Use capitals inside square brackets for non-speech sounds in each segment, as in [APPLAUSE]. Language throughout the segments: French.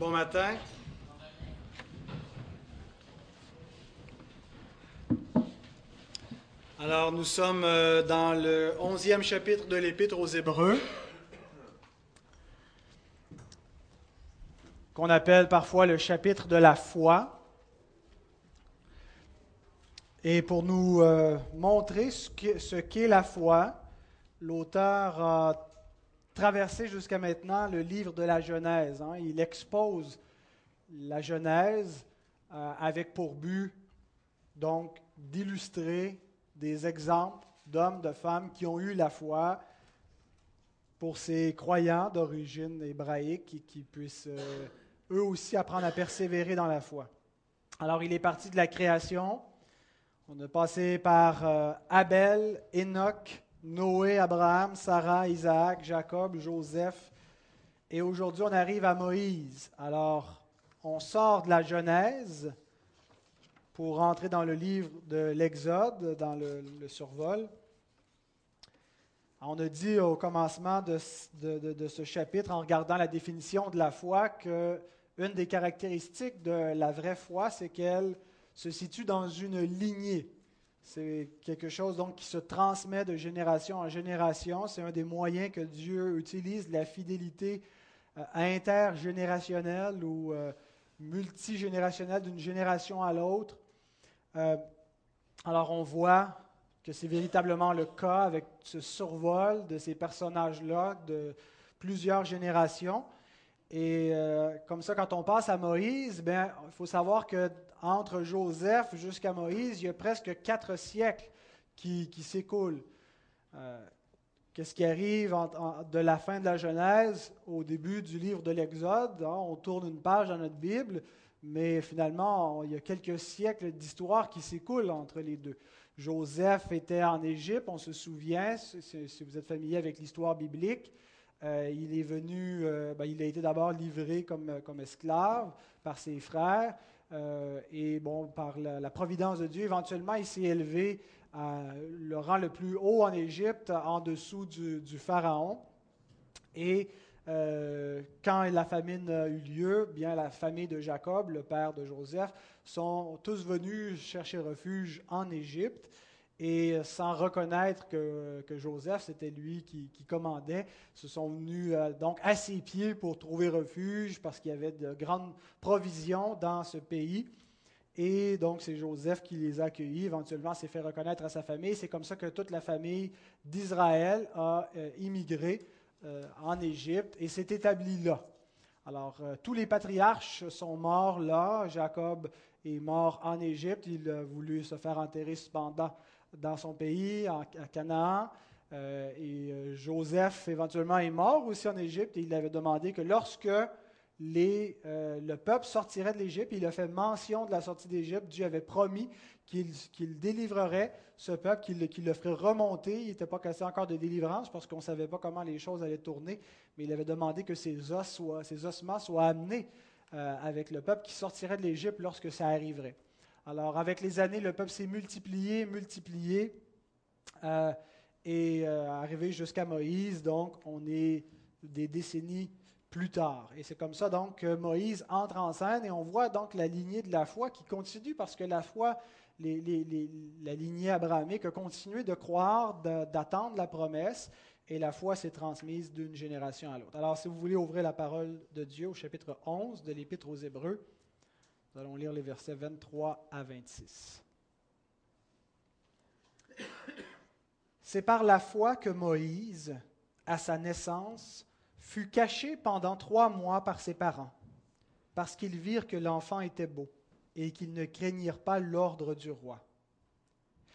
Bon matin. Alors, nous sommes euh, dans le onzième chapitre de l'Épître aux Hébreux, qu'on appelle parfois le chapitre de la foi. Et pour nous euh, montrer ce qu'est la foi, l'auteur a traversé jusqu'à maintenant le livre de la Genèse. Hein. Il expose la Genèse euh, avec pour but donc d'illustrer des exemples d'hommes, de femmes qui ont eu la foi pour ces croyants d'origine hébraïque qui, qui puissent euh, eux aussi apprendre à persévérer dans la foi. Alors il est parti de la création. On a passé par euh, Abel, Enoch, Noé, Abraham, Sarah, Isaac, Jacob, Joseph. Et aujourd'hui, on arrive à Moïse. Alors, on sort de la Genèse pour rentrer dans le livre de l'Exode, dans le, survol. On a dit au commencement de, de, ce chapitre, en regardant la définition de la foi, que une des caractéristiques de la vraie foi, c'est qu'elle se situe dans une lignée. C'est quelque chose donc qui se transmet de génération en génération. C'est un des moyens que Dieu utilise, la fidélité euh, intergénérationnelle ou euh, multigénérationnelle d'une génération à l'autre. Euh, alors on voit que c'est véritablement le cas avec ce survol de ces personnages-là de plusieurs générations. Et euh, comme ça, quand on passe à Moïse, ben, il faut savoir qu'entre Joseph jusqu'à Moïse, il y a presque quatre siècles qui, s'écoulent. Euh, qu'est-ce qui arrive de la fin de la Genèse au début du livre de l'Exode? Hein? On tourne une page dans notre Bible, mais finalement, il y a quelques siècles d'histoire qui s'écoulent entre les deux. Joseph était en Égypte, on se souvient, si vous êtes familier avec l'histoire biblique. Euh, il est venu, euh, ben, il a été d'abord livré comme, esclave par ses frères. Euh, et bon, par la, providence de Dieu, éventuellement, il s'est élevé à le rang le plus haut en Égypte, en dessous du, pharaon. Et euh, quand la famine a eu lieu, bien la famille de Jacob, le père de Joseph, sont tous venus chercher refuge en Égypte et sans reconnaître que, Joseph, c'était lui qui, commandait, se sont venus euh, donc à ses pieds pour trouver refuge parce qu'il y avait de grandes provisions dans ce pays. Et donc, c'est Joseph qui les a accueillis. Éventuellement, s'est fait reconnaître à sa famille. C'est comme ça que toute la famille d'Israël a euh, immigré euh, en Égypte et s'est établi là. Alors, euh, tous les patriarches sont morts là. Jacob est mort en Égypte. Il a voulu se faire enterrer cependant dans son pays, à Canaan. Euh, et Joseph, éventuellement, est mort aussi en Égypte. Et il avait demandé que lorsque les, le peuple sortirait de l'Égypte, il a fait mention de la sortie d'Égypte. Dieu avait promis qu'il délivrerait ce peuple, qu'il le ferait remonter. Il n'était pas cassé encore de délivrance parce qu'on ne savait pas comment les choses allaient tourner, mais il avait demandé que ses, os soient, ossements soient amenés euh, avec le peuple qui sortirait de l'Égypte lorsque ça arriverait. Alors, avec les années, le peuple s'est multiplié, multiplié, euh, et euh, arrivé jusqu'à Moïse, donc on est des décennies plus tard. Et c'est comme ça donc que Moïse entre en scène et on voit donc la lignée de la foi qui continue parce que la foi la lignée abrahamique a continué de croire, d'attendre la promesse, et la foi s'est transmise d'une génération à l'autre. Alors, si vous voulez ouvrir la parole de Dieu au chapitre 11 de l'Épître aux Hébreux, nous allons lire les versets 23 à 26. C'est par la foi que Moïse, à sa naissance, fut caché pendant trois mois par ses parents, parce qu'ils virent que l'enfant était beau et qu'ils ne craignirent pas l'ordre du roi.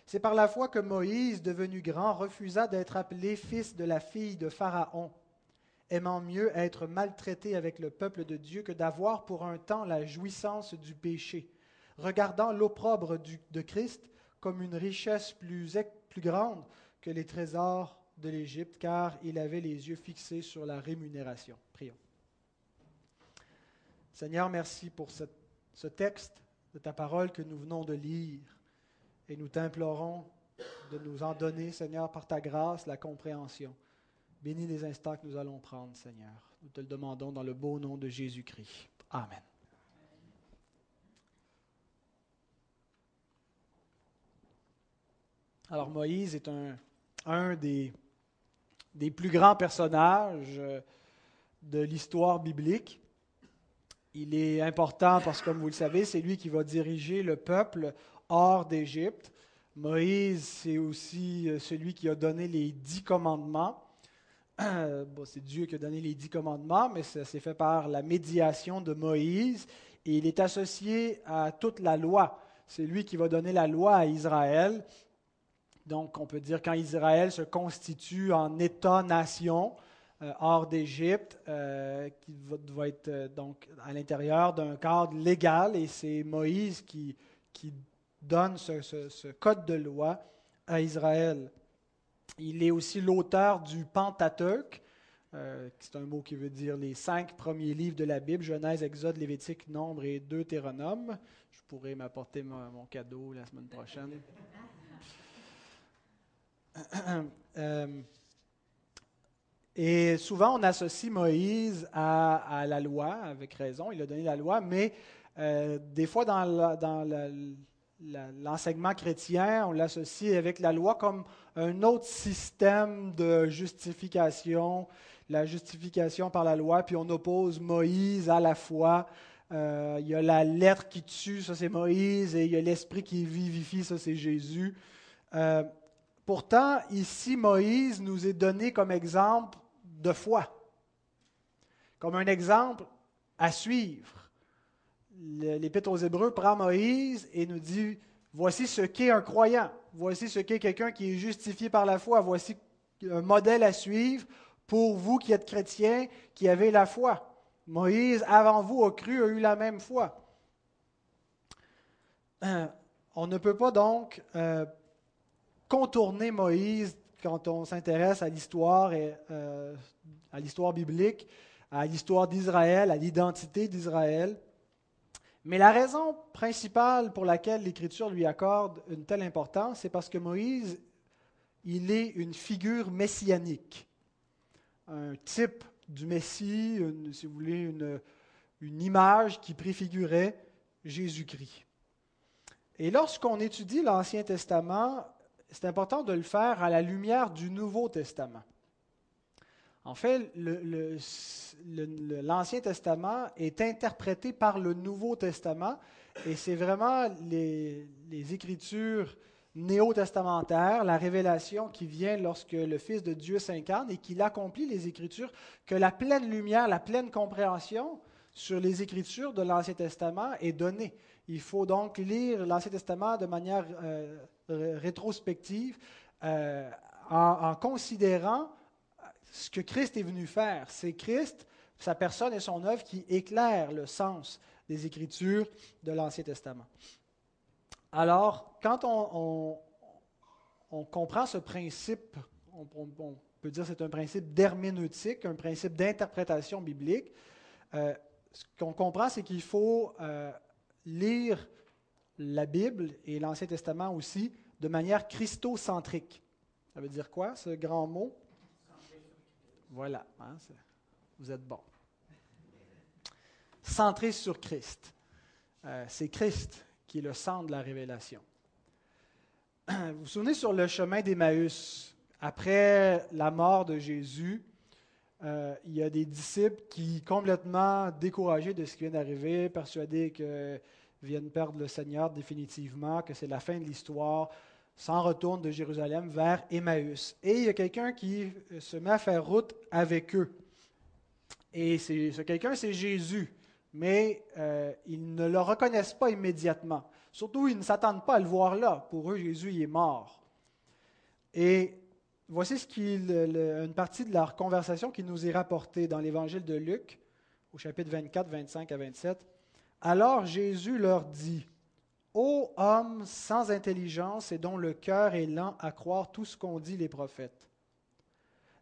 C'est par la foi que Moïse, devenu grand, refusa d'être appelé fils de la fille de Pharaon, aimant mieux être maltraité avec le peuple de Dieu que d'avoir pour un temps la jouissance du péché, regardant l'opprobre de Christ comme une richesse plus, grande que les trésors de l'Égypte, car il avait les yeux fixés sur la rémunération. Prions. Seigneur, merci pour ce texte de ta parole que nous venons de lire. Et nous t'implorons de nous en donner, Seigneur, par ta grâce, la compréhension. Bénis les instants que nous allons prendre, Seigneur. Nous te le demandons dans le beau nom de Jésus-Christ. Amen. Alors Moïse est un, des, des, plus grands personnages euh, de l'histoire biblique. Il est important parce que, comme vous le savez, c'est lui qui va diriger le peuple hors d'Égypte. Moïse, c'est aussi euh, celui qui a donné les dix commandements. Bon, c'est Dieu qui a donné les dix commandements, mais ça s'est fait par la médiation de Moïse et il est associé à toute la loi. C'est lui qui va donner la loi à Israël donc, on peut dire quand Israël se constitue en État-nation euh, hors d'Égypte, euh, qui va, être euh, donc à l'intérieur d'un cadre légal, et c'est Moïse qui, qui donne ce, code de loi à Israël. Il est aussi l'auteur du Pentateuque, c'est un mot qui veut dire les cinq premiers livres de la Bible, Genèse, Exode, Lévitique, Nombre et Deutéronome. Je pourrais m'apporter mon cadeau la semaine prochaine. [COUGHS] Euh, et souvent, on associe Moïse à, la loi, avec raison, il a donné la loi, mais euh, des fois, dans, l'enseignement chrétien, on l'associe avec la loi comme un autre système de justification, la justification par la loi, puis on oppose Moïse à la foi. Euh, il y a la lettre qui tue, ça c'est Moïse, et il y a l'esprit qui vivifie, ça c'est Jésus. Pourtant, ici, Moïse nous est donné comme exemple de foi, comme un exemple à suivre. L'Épître aux Hébreux prend Moïse et nous dit, voici ce qu'est un croyant, voici ce qu'est quelqu'un qui est justifié par la foi, voici un modèle à suivre pour vous qui êtes chrétiens, qui avez la foi. Moïse, avant vous, a cru, a eu la même foi. Euh, on ne peut pas donc euh, contourner Moïse quand on s'intéresse à l'histoire et euh, à l'histoire biblique, à l'histoire d'Israël, à l'identité d'Israël. Mais la raison principale pour laquelle l'Écriture lui accorde une telle importance, c'est parce que Moïse, il est une figure messianique, un type du Messie, si vous voulez, une, image qui préfigurait Jésus-Christ. Et lorsqu'on étudie l'Ancien Testament, c'est important de le faire à la lumière du Nouveau Testament. En fait, l'Ancien Testament est interprété par le Nouveau Testament et c'est vraiment les, Écritures néo-testamentaires, la révélation qui vient lorsque le Fils de Dieu s'incarne et qu'il accomplit les Écritures, que la pleine lumière, la pleine compréhension sur les Écritures de l'Ancien Testament est donnée. Il faut donc lire l'Ancien Testament de manière euh, rétrospective euh, en, considérant ce que Christ est venu faire. C'est Christ, sa personne et son œuvre qui éclairent le sens des Écritures de l'Ancien Testament. Alors, quand on, comprend ce principe, on, peut dire que c'est un principe d'herméneutique, un principe d'interprétation biblique, euh, ce qu'on comprend, c'est qu'il faut lire la Bible et l'Ancien Testament aussi de manière christocentrique. Ça veut dire quoi, ce grand mot? Voilà, hein, vous êtes bon. Centré sur Christ. Euh, c'est Christ qui est le centre de la révélation. Vous vous souvenez sur le chemin d'Emmaüs, après la mort de Jésus, euh, il y a des disciples qui, complètement découragés de ce qui vient d'arriver, persuadés qu'ils viennent perdre le Seigneur définitivement, que c'est la fin de l'histoire, s'en retournent de Jérusalem vers Emmaüs. Et il y a quelqu'un qui se met à faire route avec eux. Et ce quelqu'un, c'est Jésus. Mais euh, ils ne le reconnaissent pas immédiatement. Surtout, ils ne s'attendent pas à le voir là. Pour eux, Jésus il est mort. Et Voici ce une partie de leur conversation qui nous est rapportée dans l'évangile de Luc, au chapitre 24, 25 à 27. Alors Jésus leur dit Ô homme sans intelligence et dont le cœur est lent à croire tout ce qu'ont dit les prophètes,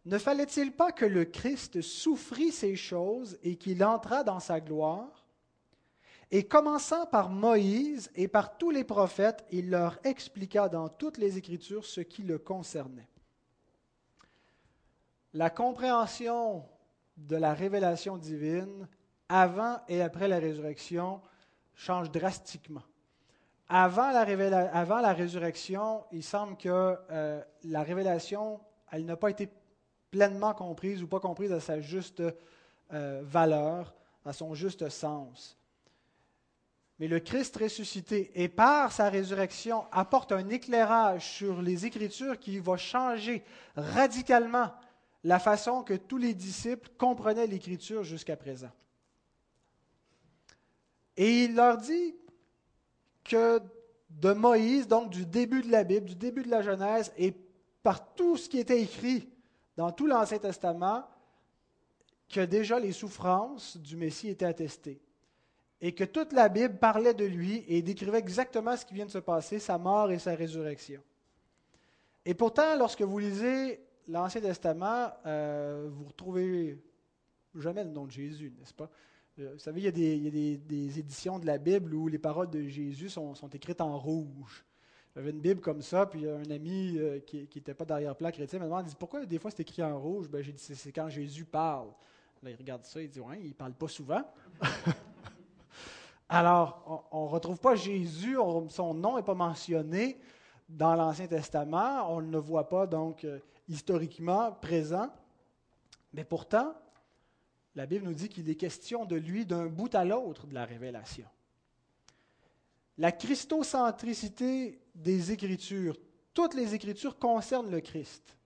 ne fallait-il pas que le Christ souffrit ces choses et qu'il entrât dans sa gloire? Et commençant par Moïse et par tous les prophètes, il leur expliqua dans toutes les Écritures ce qui le concernait la compréhension de la révélation divine avant et après la résurrection change drastiquement. Avant la, résurrection, il semble que euh, la révélation, elle n'a pas été pleinement comprise ou pas comprise à sa juste euh, valeur, à son juste sens. Mais le Christ ressuscité et par sa résurrection apporte un éclairage sur les Écritures qui va changer radicalement la façon que tous les disciples comprenaient l'Écriture jusqu'à présent. Et il leur dit que de Moïse, donc du début de la Bible, du début de la Genèse, et par tout ce qui était écrit dans tout l'Ancien Testament, que déjà les souffrances du Messie étaient attestées. Et que toute la Bible parlait de lui et décrivait exactement ce qui vient de se passer, sa mort et sa résurrection. Et pourtant, lorsque vous lisez l'Ancien Testament, euh, vous retrouvez jamais le nom de Jésus, n'est-ce pas? Euh, vous savez, il y a, des, éditions de la Bible où les paroles de Jésus sont, écrites en rouge. J'avais une Bible comme ça, puis un ami euh, qui n'était pas derrière-plan chrétien m'a demandé pourquoi des fois c'est écrit en rouge? Ben, J'ai dit c'est quand Jésus parle. Là, il regarde ça, il dit Ouais, il ne parle pas souvent. [LAUGHS] Alors, on ne retrouve pas Jésus, son nom n'est pas mentionné dans l'Ancien Testament, on ne le voit pas donc euh, historiquement présent, mais pourtant, la Bible nous dit qu'il est question de lui d'un bout à l'autre de la révélation. La christocentricité des Écritures, toutes les Écritures concernent le Christ.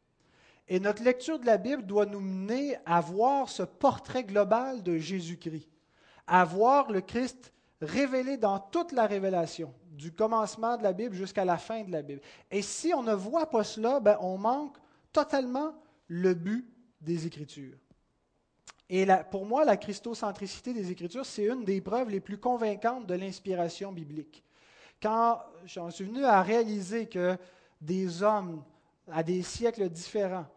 Et notre lecture de la Bible doit nous mener à voir ce portrait global de Jésus-Christ, à voir le Christ révélé dans toute la révélation, du commencement de la Bible jusqu'à la fin de la Bible. Et si on ne voit pas cela, ben on manque totalement le but des Écritures. Et pour moi, la christocentricité des Écritures, c'est une des preuves les plus convaincantes de l'inspiration biblique. Quand j'en suis venu à réaliser que des hommes à des siècles différents,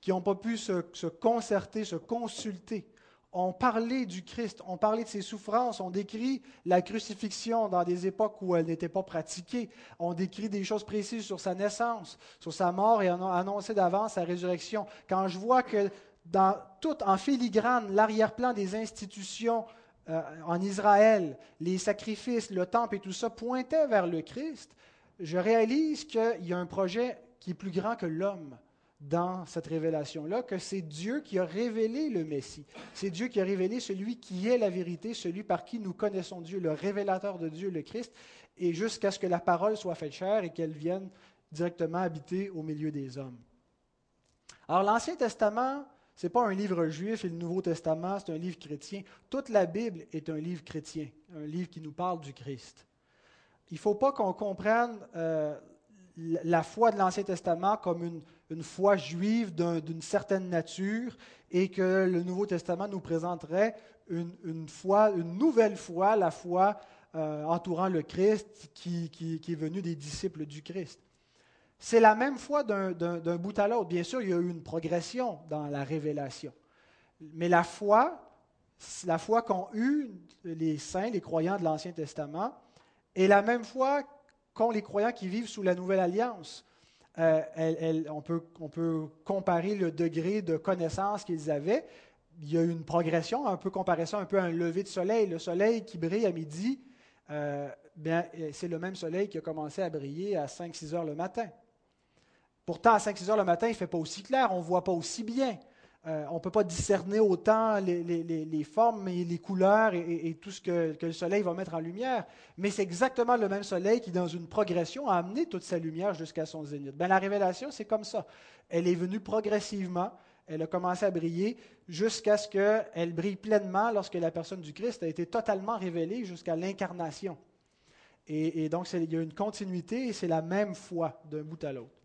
qui n'ont pas pu se, se, concerter, se consulter, ont parlé du Christ, ont parlé de ses souffrances, ont décrit la crucifixion dans des époques où elle n'était pas pratiquée, ont décrit des choses précises sur sa naissance, sur sa mort et ont annoncé d'avance sa résurrection. Quand je vois que dans tout en filigrane l'arrière-plan des institutions euh, en Israël, les sacrifices, le temple et tout ça pointaient vers le Christ, je réalise qu'il y a un projet qui est plus grand que l'homme dans cette révélation-là, que c'est Dieu qui a révélé le Messie. C'est Dieu qui a révélé celui qui est la vérité, celui par qui nous connaissons Dieu, le révélateur de Dieu, le Christ, et jusqu'à ce que la parole soit faite chair et qu'elle vienne directement habiter au milieu des hommes. Alors l'Ancien Testament ce n'est pas un livre juif et le Nouveau Testament, c'est un livre chrétien. Toute la Bible est un livre chrétien, un livre qui nous parle du Christ. Il ne faut pas qu'on comprenne euh, la foi de l'Ancien Testament comme une, foi juive d'une certaine nature et que le Nouveau Testament nous présenterait une, nouvelle foi, la foi euh, entourant le Christ qui, qui, qui est venu des disciples du Christ. C'est la même foi d'un bout à l'autre. Bien sûr, il y a eu une progression dans la révélation. Mais la foi, la foi qu'ont eue les saints, les croyants de l'Ancien Testament, est la même foi qu'ont les croyants qui vivent sous la Nouvelle Alliance. Euh, on, peut, comparer le degré de connaissance qu'ils avaient. Il y a eu une progression, un peu comparer ça un peu à un lever de soleil. Le soleil qui brille à midi, euh, c'est le même soleil qui a commencé à briller à 5-6 heures le matin. Pourtant, à 5-6 heures le matin, il ne fait pas aussi clair, on ne voit pas aussi bien. Euh, on ne peut pas discerner autant les, formes et les couleurs et, tout ce que, le soleil va mettre en lumière. Mais c'est exactement le même soleil qui, dans une progression, a amené toute sa lumière jusqu'à son zénith. Ben, la révélation, c'est comme ça. Elle est venue progressivement, elle a commencé à briller jusqu'à ce qu'elle brille pleinement lorsque la personne du Christ a été totalement révélée jusqu'à l'incarnation. Et donc, il y a une continuité et c'est la même foi d'un bout à l'autre.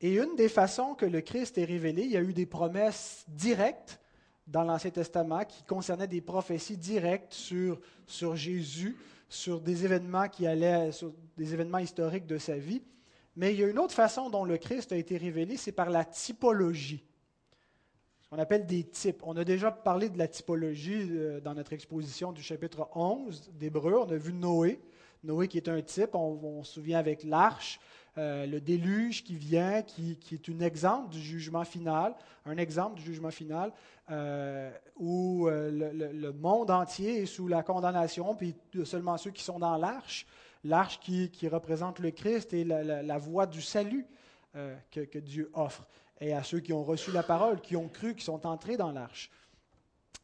Et une des façons que le Christ est révélé, il y a eu des promesses directes dans l'Ancien Testament qui concernaient des prophéties directes sur, sur Jésus, sur des événements qui allaient, sur des événements historiques de sa vie. Mais il y a une autre façon dont le Christ a été révélé, c'est par la typologie. Ce qu'on appelle des types. On a déjà parlé de la typologie euh, dans notre exposition du chapitre 11 d'Hébreu. On a vu Noé. Noé qui est un type, on, on se souvient avec l'arche, euh, le déluge qui vient, qui, est un exemple du jugement final, un exemple du jugement final, euh, où euh, le, monde entier est sous la condamnation, puis seulement ceux qui sont dans l'arche, l'arche qui, représente le Christ et la, voie du salut que, que, Dieu offre, et à ceux qui ont reçu la parole, qui ont cru, qui sont entrés dans l'arche.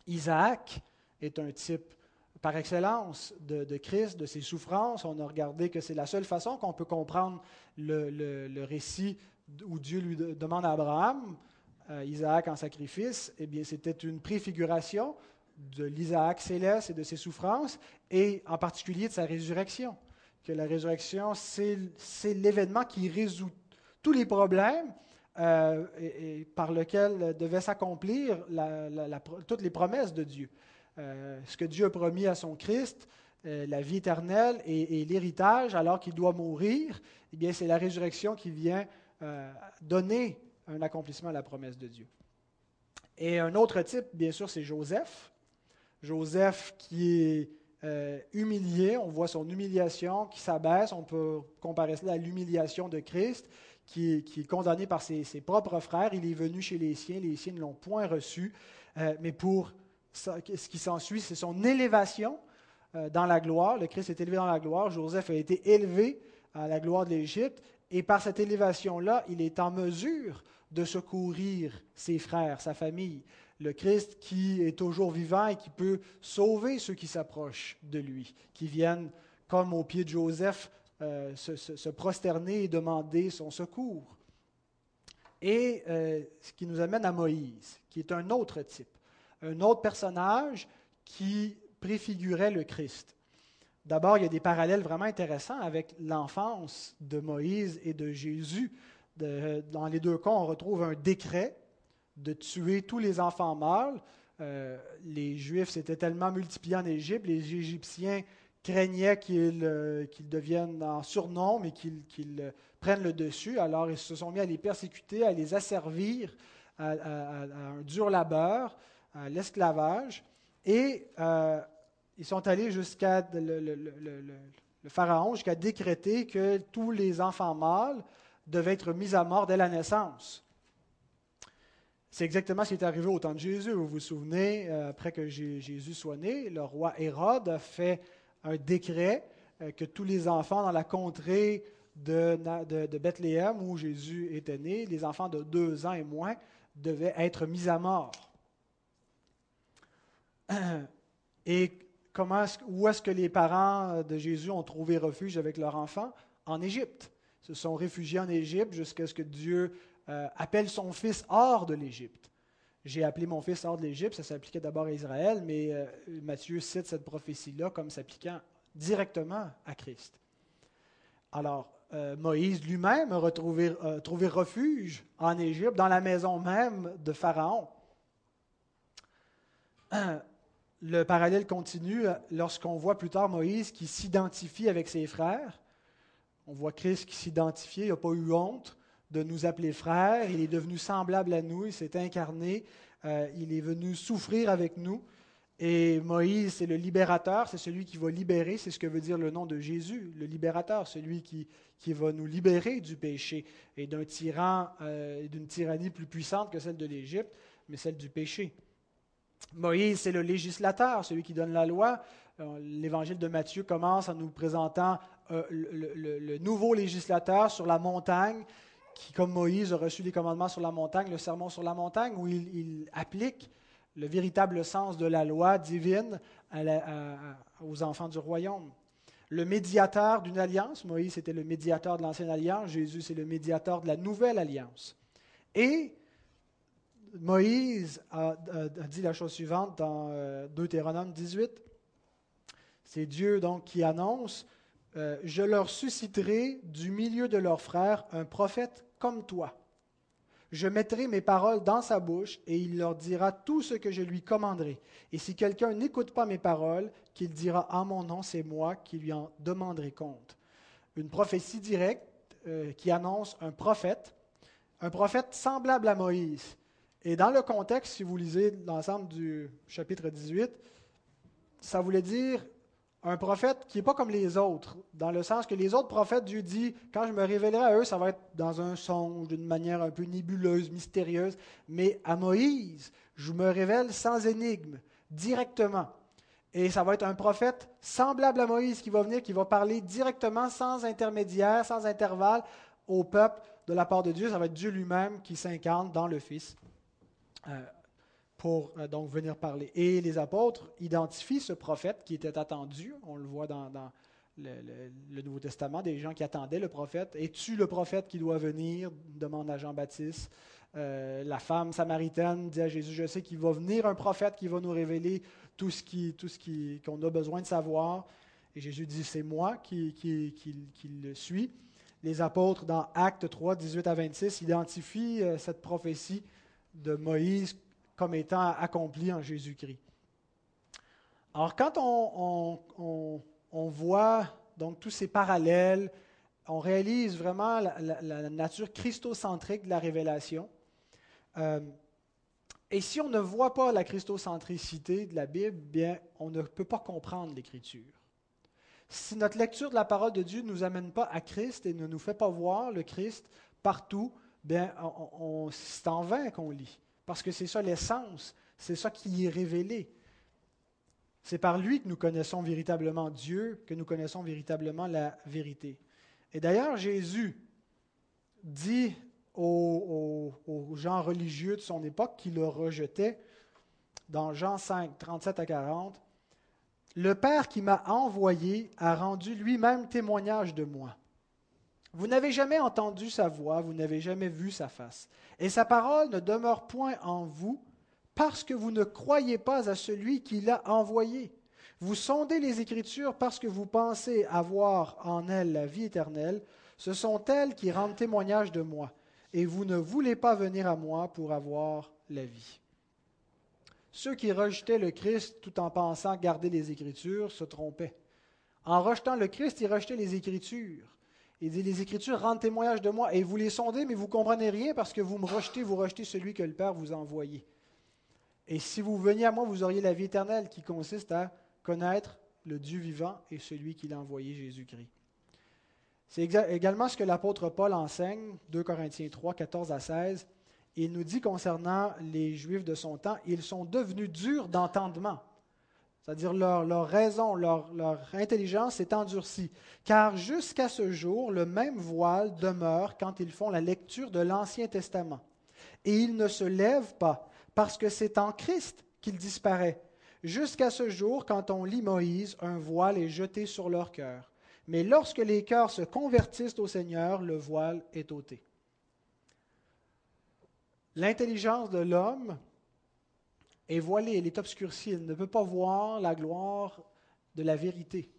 Isaac est un type par excellence de, Christ, de ses souffrances. On a regardé que c'est la seule façon qu'on peut comprendre le, récit où Dieu lui demande à Abraham, euh, Isaac en sacrifice. Eh bien, c'était une préfiguration de l'Isaac céleste et de ses souffrances, et en particulier de sa résurrection. Que la résurrection, c'est l'événement qui résout tous les problèmes euh, et, par lequel devaient s'accomplir toutes les promesses de Dieu. Euh, ce que Dieu a promis à son Christ, euh, la vie éternelle et, l'héritage, alors qu'il doit mourir, eh bien, c'est la résurrection qui vient euh, donner un accomplissement à la promesse de Dieu. Et un autre type, bien sûr, c'est Joseph. Joseph qui est humilié, on voit son humiliation qui s'abaisse, on peut comparer cela à l'humiliation de Christ, qui est, condamné par ses, ses, propres frères. Il est venu chez les siens, les siens ne l'ont point reçu, mais pour ce qui s'ensuit, c'est son élévation euh, dans la gloire. Le Christ est élevé dans la gloire. Joseph a été élevé à la gloire de l'Égypte. Et par cette élévation-là, il est en mesure de secourir ses frères, sa famille. Le Christ qui est toujours vivant et qui peut sauver ceux qui s'approchent de lui, qui viennent, comme au pied de Joseph, euh, se, prosterner et demander son secours. Et euh, ce qui nous amène à Moïse, qui est un autre type un autre personnage qui préfigurait le Christ. D'abord, il y a des parallèles vraiment intéressants avec l'enfance de Moïse et de Jésus. dans les deux cas, on retrouve un décret de tuer tous les enfants mâles. Euh, les Juifs s'étaient tellement multipliés en Égypte, les Égyptiens craignaient qu'ils euh, deviennent en surnom, mais qu'ils prennent le dessus. Alors, ils se sont mis à les persécuter, à les asservir à un dur labeur l'esclavage et euh, ils sont allés jusqu'à le, pharaon, jusqu'à décréter que tous les enfants mâles devaient être mis à mort dès la naissance. C'est exactement ce qui est arrivé au temps de Jésus. Vous vous souvenez, euh, après que Jésus soit né, le roi Hérode a fait un décret euh, que tous les enfants dans la contrée de, de, Bethléem, où Jésus était né, les enfants de deux ans et moins, devaient être mis à mort. Et comment, où est-ce que les parents de Jésus ont trouvé refuge avec leur enfant? En Égypte. Ils se sont réfugiés en Égypte jusqu'à ce que Dieu euh, appelle son fils hors de l'Égypte. J'ai appelé mon fils hors de l'Égypte, ça s'appliquait d'abord à Israël, mais euh, Matthieu cite cette prophétie-là comme s'appliquant directement à Christ. Alors, euh, Moïse lui-même a retrouvé, trouvé refuge en Égypte, dans la maison même de Pharaon le parallèle continue lorsqu'on voit plus tard Moïse qui s'identifie avec ses frères. On voit Christ qui s'identifiait, il n'a pas eu honte de nous appeler frères, il est devenu semblable à nous, il s'est incarné, euh, il est venu souffrir avec nous. Et Moïse, c'est le libérateur, c'est celui qui va libérer, c'est ce que veut dire le nom de Jésus, le libérateur, celui qui, qui va nous libérer du péché et d'un tyran, euh, d'une tyrannie plus puissante que celle de l'Égypte, mais celle du péché. Moïse, c'est le législateur, celui qui donne la loi. Euh, l'évangile de Matthieu commence en nous présentant euh, le, nouveau législateur sur la montagne, qui, comme Moïse, a reçu les commandements sur la montagne, le sermon sur la montagne, où il, applique le véritable sens de la loi divine aux enfants du royaume. Le médiateur d'une alliance, Moïse était le médiateur de l'ancienne alliance, Jésus c'est le médiateur de la nouvelle alliance. Et Moïse a, dit la chose suivante dans euh, Deutéronome 18. C'est Dieu donc qui annonce euh, Je leur susciterai du milieu de leurs frères un prophète comme toi. Je mettrai mes paroles dans sa bouche et il leur dira tout ce que je lui commanderai. Et si quelqu'un n'écoute pas mes paroles, qu'il dira en mon nom, c'est moi qui lui en demanderai compte. Une prophétie directe euh, qui annonce un prophète, un prophète semblable à Moïse, et dans le contexte, si vous lisez l'ensemble du chapitre 18, ça voulait dire un prophète qui n'est pas comme les autres, dans le sens que les autres prophètes, Dieu dit, quand je me révélerai à eux, ça va être dans un songe, d'une manière un peu nébuleuse, mystérieuse, mais à Moïse, je me révèle sans énigme, directement. Et ça va être un prophète semblable à Moïse qui va venir, qui va parler directement, sans intermédiaire, sans intervalle, au peuple de la part de Dieu. Ça va être Dieu lui-même qui s'incarne dans le Fils. Pour euh, donc venir parler. Et les apôtres identifient ce prophète qui était attendu. On le voit dans, le, Nouveau Testament, des gens qui attendaient le prophète. Es-tu le prophète qui doit venir demande à Jean-Baptiste. Euh, la femme samaritaine dit à Jésus, je sais qu'il va venir un prophète qui va nous révéler tout ce qui, qu'on a besoin de savoir. Et Jésus dit, c'est moi qui, qui, qui, le suis. Les apôtres, dans Actes 3, 18 à 26, identifient euh, cette prophétie de Moïse comme étant accompli en Jésus-Christ. Alors, quand on, voit donc tous ces parallèles, on réalise vraiment la, nature christocentrique de la révélation. Euh, et si on ne voit pas la christocentricité de la Bible, bien, on ne peut pas comprendre l'Écriture. Si notre lecture de la parole de Dieu ne nous amène pas à Christ et ne nous fait pas voir le Christ partout, bien, on, c'est en vain qu'on lit. Parce que c'est ça l'essence, c'est ça qui est révélé. C'est par lui que nous connaissons véritablement Dieu, que nous connaissons véritablement la vérité. Et d'ailleurs, Jésus dit aux, gens religieux de son époque qui le rejetaient, dans Jean 5, 37 à 40, Le Père qui m'a envoyé a rendu lui-même témoignage de moi. Vous n'avez jamais entendu sa voix, vous n'avez jamais vu sa face. Et sa parole ne demeure point en vous parce que vous ne croyez pas à celui qui l'a envoyé. Vous sondez les Écritures parce que vous pensez avoir en elles la vie éternelle. Ce sont elles qui rendent témoignage de moi. Et vous ne voulez pas venir à moi pour avoir la vie. Ceux qui rejetaient le Christ tout en pensant garder les Écritures se trompaient. En rejetant le Christ, ils rejetaient les Écritures. Il dit, les Écritures rendent témoignage de moi, et vous les sondez, mais vous ne comprenez rien parce que vous me rejetez, vous rejetez celui que le Père vous a envoyé. Et si vous veniez à moi, vous auriez la vie éternelle qui consiste à connaître le Dieu vivant et celui qui l'a envoyé, Jésus-Christ. C'est également ce que l'apôtre Paul enseigne, 2 Corinthiens 3, 14 à 16. Il nous dit concernant les Juifs de son temps, ils sont devenus durs d'entendement c'est-à-dire leur, raison, leur, intelligence est endurcie. Car jusqu'à ce jour, le même voile demeure quand ils font la lecture de l'Ancien Testament. Et il ne se lève pas, parce que c'est en Christ qu'il disparaît. Jusqu'à ce jour, quand on lit Moïse, un voile est jeté sur leur cœur. Mais lorsque les cœurs se convertissent au Seigneur, le voile est ôté. L'intelligence de l'homme est voilée, elle est obscurcie, elle ne peut pas voir la gloire de la vérité.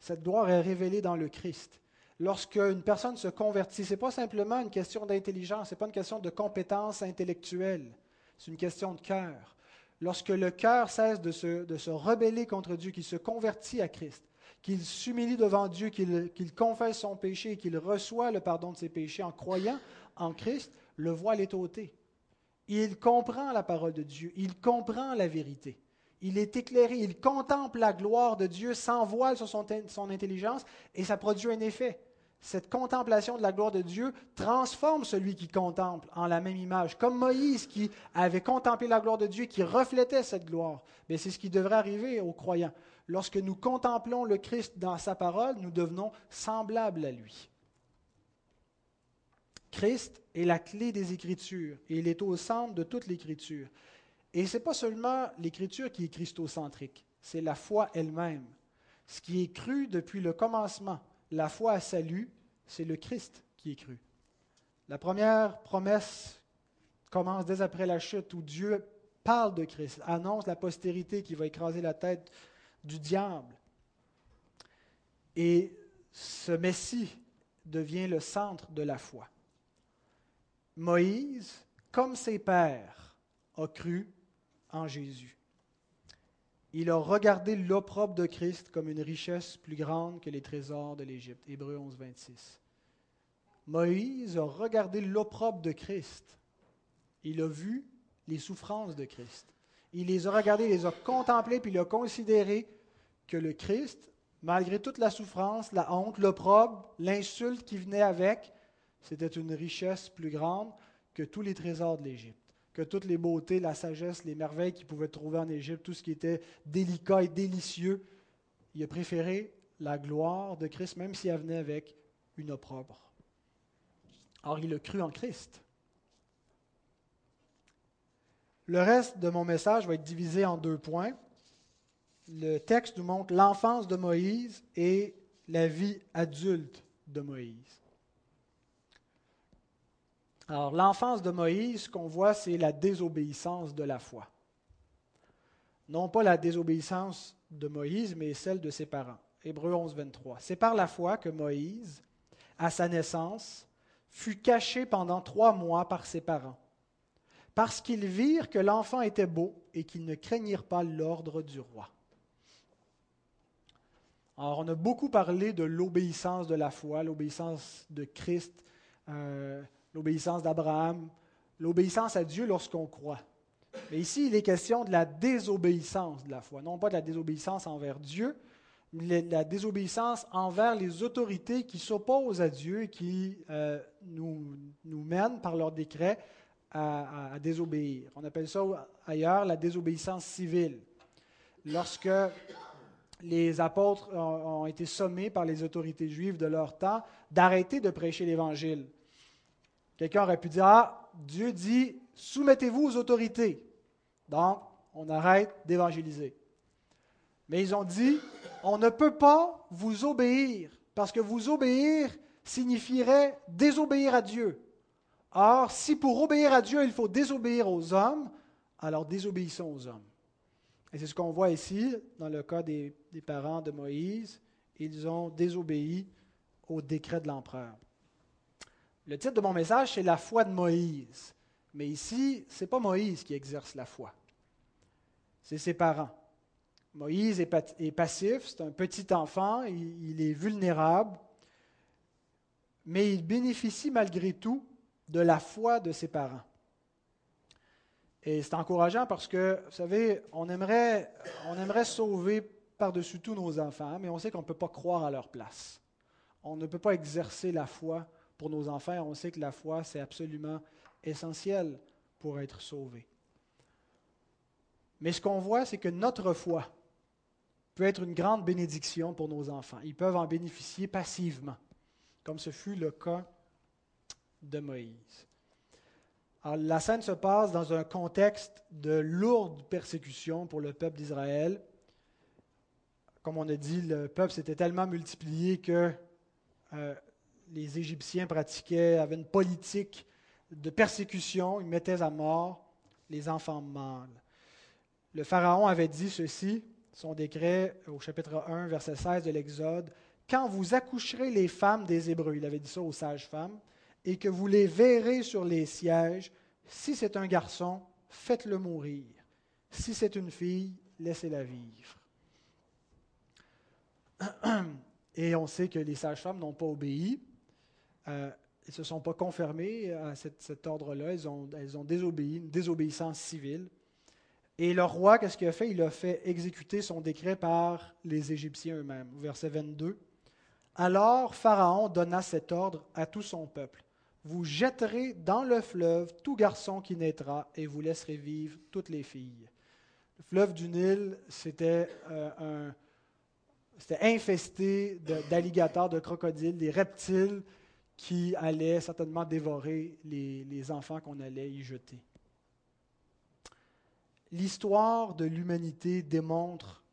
Cette gloire est révélée dans le Christ. Lorsque une personne se convertit, ce n'est pas simplement une question d'intelligence, ce n'est pas une question de compétence intellectuelle, c'est une question de cœur. Lorsque le cœur cesse de se, de se rebeller contre Dieu, qu'il se convertit à Christ, qu'il s'humilie devant Dieu, qu'il confesse son péché et qu'il reçoit le pardon de ses péchés en croyant en Christ, le voile est ôté. Il comprend la parole de Dieu, il comprend la vérité. Il est éclairé, il contemple la gloire de Dieu sans voile sur son, son, intelligence et ça produit un effet. Cette contemplation de la gloire de Dieu transforme celui qui contemple en la même image, comme Moïse qui avait contemplé la gloire de Dieu, qui reflétait cette gloire. Mais c'est ce qui devrait arriver aux croyants. Lorsque nous contemplons le Christ dans sa parole, nous devenons semblables à lui. Christ est la clé des Écritures et il est au centre de toute l'Écriture. Et ce n'est pas seulement l'Écriture qui est christocentrique, c'est la foi elle-même. Ce qui est cru depuis le commencement, la foi à salut, c'est le Christ qui est cru. La première promesse commence dès après la chute où Dieu parle de Christ, annonce la postérité qui va écraser la tête du diable. Et ce Messie devient le centre de la foi. Moïse, comme ses pères, a cru en Jésus. Il a regardé l'opprobre de Christ comme une richesse plus grande que les trésors de l'Égypte. Hébreu 11, 26. Moïse a regardé l'opprobre de Christ. Il a vu les souffrances de Christ. Il les a regardées, il les a contemplées, puis il a considéré que le Christ malgré toute la souffrance, la honte, l'opprobre, l'insulte qui venait avec, c'était une richesse plus grande que tous les trésors de l'Égypte, que toutes les beautés, la sagesse, les merveilles qu'il pouvait trouver en Égypte, tout ce qui était délicat et délicieux. Il a préféré la gloire de Christ, même si elle venait avec une opprobre. Or, il a cru en Christ. Le reste de mon message va être divisé en deux points. Le texte nous montre l'enfance de Moïse et la vie adulte de Moïse. Alors, l'enfance de Moïse, ce qu'on voit, c'est la désobéissance de la foi. Non pas la désobéissance de Moïse, mais celle de ses parents. Hébreu 11, 23. C'est par la foi que Moïse, à sa naissance, fut caché pendant trois mois par ses parents parce qu'ils virent que l'enfant était beau et qu'ils ne craignirent pas l'ordre du roi. Alors, on a beaucoup parlé de l'obéissance de la foi, l'obéissance de Christ, euh, l'obéissance d'Abraham, l'obéissance à Dieu lorsqu'on croit. Mais ici, il est question de la désobéissance de la foi, non pas de la désobéissance envers Dieu, mais de la désobéissance envers les autorités qui s'opposent à Dieu et qui euh, nous, nous mènent par leur décret à, désobéir. On appelle ça ailleurs la désobéissance civile. Lorsque les apôtres ont, été sommés par les autorités juives de leur temps d'arrêter de prêcher l'Évangile. Quelqu'un aurait pu dire, ah, Dieu dit, soumettez-vous aux autorités. Donc, on arrête d'évangéliser. Mais ils ont dit, on ne peut pas vous obéir, parce que vous obéir signifierait désobéir à Dieu. Or, si pour obéir à Dieu, il faut désobéir aux hommes, alors désobéissons aux hommes. Et c'est ce qu'on voit ici dans le cas des, parents de Moïse. Ils ont désobéi au décret de l'empereur. Le titre de mon message, c'est La foi de Moïse. Mais ici, ce n'est pas Moïse qui exerce la foi. C'est ses parents. Moïse est, passif, c'est un petit enfant, il est vulnérable, mais il bénéficie malgré tout de la foi de ses parents. Et c'est encourageant parce que, vous savez, on aimerait, on aimerait sauver par-dessus tout nos enfants, mais on sait qu'on ne peut pas croire à leur place. On ne peut pas exercer la foi pour nos enfants. On sait que la foi, c'est absolument essentiel pour être sauvé. Mais ce qu'on voit, c'est que notre foi peut être une grande bénédiction pour nos enfants. Ils peuvent en bénéficier passivement, comme ce fut le cas de Moïse. la scène se passe dans un contexte de lourde persécution pour le peuple d'Israël. Comme on a dit, le peuple s'était tellement multiplié que euh, les Égyptiens pratiquaient, avaient une politique de persécution, ils mettaient à mort les enfants mâles. Le Pharaon avait dit ceci, son décret au chapitre 1, verset 16 de l'Exode, Quand vous accoucherez les femmes des Hébreux, il avait dit ça aux sages-femmes, et que vous les verrez sur les sièges. Si c'est un garçon, faites-le mourir. Si c'est une fille, laissez-la vivre. [CLEARS THROAT] Et on sait que les sages-femmes n'ont pas obéi. Euh, ils ne se sont pas confirmés à cet, ordre-là. Elles ont désobéi, une désobéissance civile. Et le roi, qu'est-ce qu'il a fait? Il a fait exécuter son décret par les Égyptiens eux-mêmes. Verset 22. Alors Pharaon donna cet ordre à tout son peuple vous jetterez dans le fleuve tout garçon qui naîtra et vous laisserez vivre toutes les filles. Le fleuve du Nil, c'était euh, infesté d'alligators, de, crocodiles, des reptiles qui allaient certainement dévorer les, les enfants qu'on allait y jeter. L'histoire de l'humanité démontre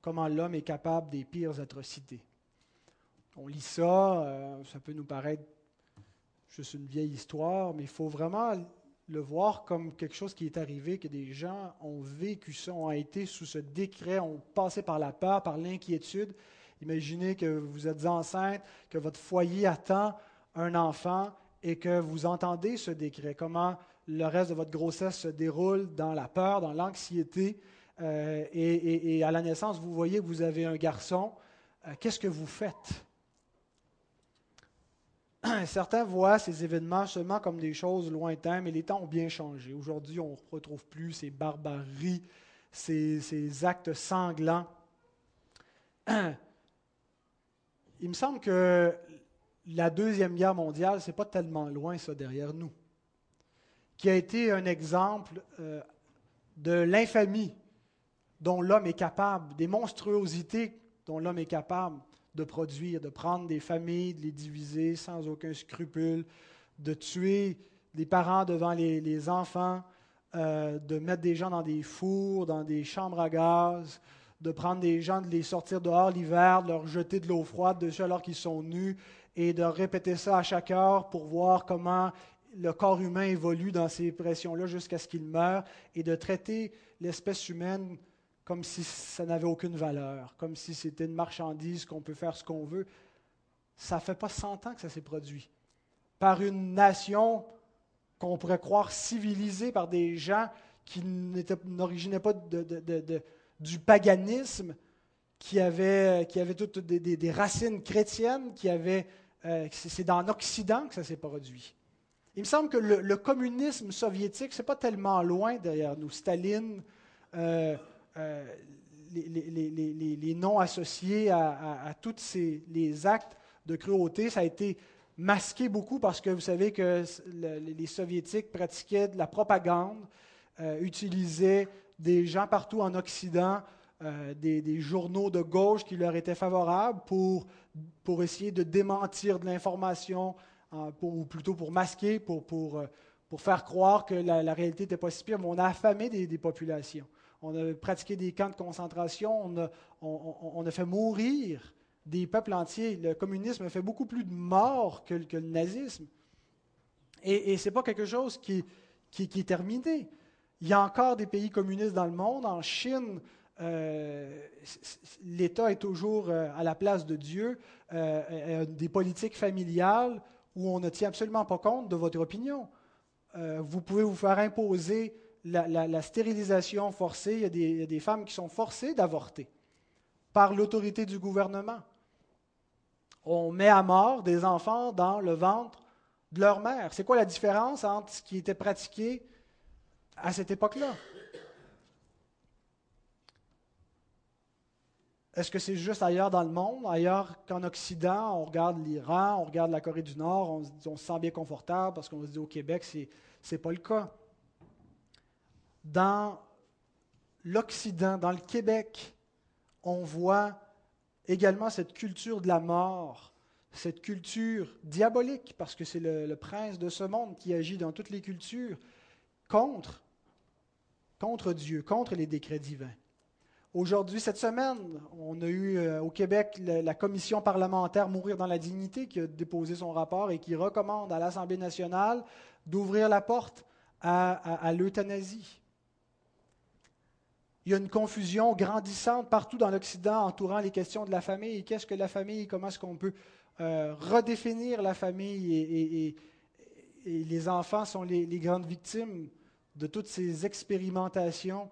comment l'homme est capable des pires atrocités. On lit ça, euh, ça peut nous paraître juste une vieille histoire, mais il faut vraiment le voir comme quelque chose qui est arrivé, que des gens ont vécu ça, ont été sous ce décret, ont passé par la peur, par l'inquiétude. Imaginez que vous êtes enceinte, que votre foyer attend un enfant et que vous entendez ce décret, comment le reste de votre grossesse se déroule dans la peur, dans l'anxiété, euh, et, à la naissance, vous voyez que vous avez un garçon. Euh, qu'est-ce que vous faites? [CLEARS THROAT] Certains voient ces événements seulement comme des choses lointaines, mais les temps ont bien changé. Aujourd'hui, on ne retrouve plus ces barbaries, ces, actes sanglants. [CLEARS THROAT] il me semble que la Deuxième Guerre mondiale, ce n'est pas tellement loin, ça, derrière nous, qui a été un exemple euh, de l'infamie dont l'homme est capable, des monstruosités dont l'homme est capable de produire, de prendre des familles, de les diviser sans aucun scrupule, de tuer des parents devant les, enfants, euh, de mettre des gens dans des fours, dans des chambres à gaz, de prendre des gens, de les sortir dehors l'hiver, de leur jeter de l'eau froide dessus alors qu'ils sont nus, et de répéter ça à chaque heure pour voir comment le corps humain évolue dans ces pressions-là jusqu'à ce qu'il meure, et de traiter l'espèce humaine comme si ça n'avait aucune valeur, comme si c'était une marchandise qu'on peut faire ce qu'on veut. Ça ne fait pas 100 ans que ça s'est produit. Par une nation qu'on pourrait croire civilisée, par des gens qui n'originaient pas du paganisme, qui avaient, qui avaient toutes des, racines chrétiennes, qui avaient... Euh, c'est dans l'Occident que ça s'est produit. Il me semble que le, communisme soviétique, ce n'est pas tellement loin derrière nous. Staline, euh, euh, les, noms associés à, tous ces, les actes de cruauté, ça a été masqué beaucoup parce que vous savez que les soviétiques pratiquaient de la propagande, utilisaient des gens partout en Occident, des, journaux de gauche qui leur étaient favorables pour, pour essayer de démentir de l'information, ou plutôt pour masquer, pour, pour, pour faire croire que la, réalité n'était pas si pire, mais on a affamé des populations on a pratiqué des camps de concentration, on a, fait mourir des peuples entiers. Le communisme a fait beaucoup plus de morts que, le nazisme. Et, ce n'est pas quelque chose qui, est terminé. Il y a encore des pays communistes dans le monde. En Chine, euh, l'État est toujours euh, à la place de Dieu, euh, des politiques familiales où on ne tient absolument pas compte de votre opinion. vous pouvez vous faire imposer la, stérilisation forcée, il y, a des, femmes qui sont forcées d'avorter par l'autorité du gouvernement. On met à mort des enfants dans le ventre de leur mère. C'est quoi la différence entre ce qui était pratiqué à cette époque-là? Est-ce que c'est juste ailleurs dans le monde, ailleurs qu'en Occident, on regarde l'Iran, on regarde la Corée du Nord, on, se sent bien confortable parce qu'on se dit au Québec, ce n'est pas le cas dans l'Occident, dans le Québec, on voit également cette culture de la mort, cette culture diabolique, parce que c'est le, prince de ce monde qui agit dans toutes les cultures, contre Dieu, contre les décrets divins. Aujourd'hui, cette semaine, on a eu euh, au Québec la, commission parlementaire Mourir dans la dignité qui a déposé son rapport et qui recommande à l'Assemblée nationale d'ouvrir la porte à l'euthanasie. Il y a une confusion grandissante partout dans l'Occident entourant les questions de la famille. Qu'est-ce que la famille? Comment est-ce qu'on peut euh, redéfinir la famille? Et, les enfants sont les, grandes victimes de toutes ces expérimentations,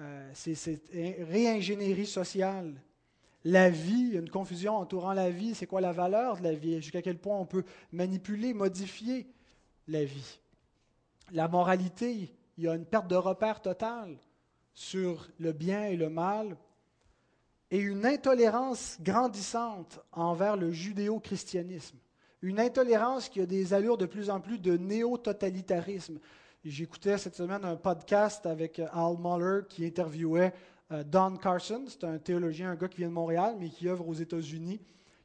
euh, cette réingénierie sociale. La vie, une confusion entourant la vie. C'est quoi la valeur de la vie? Jusqu'à quel point on peut manipuler, modifier la vie? La moralité, il y a une perte de repère totale sur le bien et le mal, et une intolérance grandissante envers le judéo-christianisme. Une intolérance qui a des allures de plus en plus de néo-totalitarisme. J'écoutais cette semaine un podcast avec Al Muller qui interviewait euh, Don Carson, c'est un théologien, un gars qui vient de Montréal, mais qui œuvre aux États-Unis,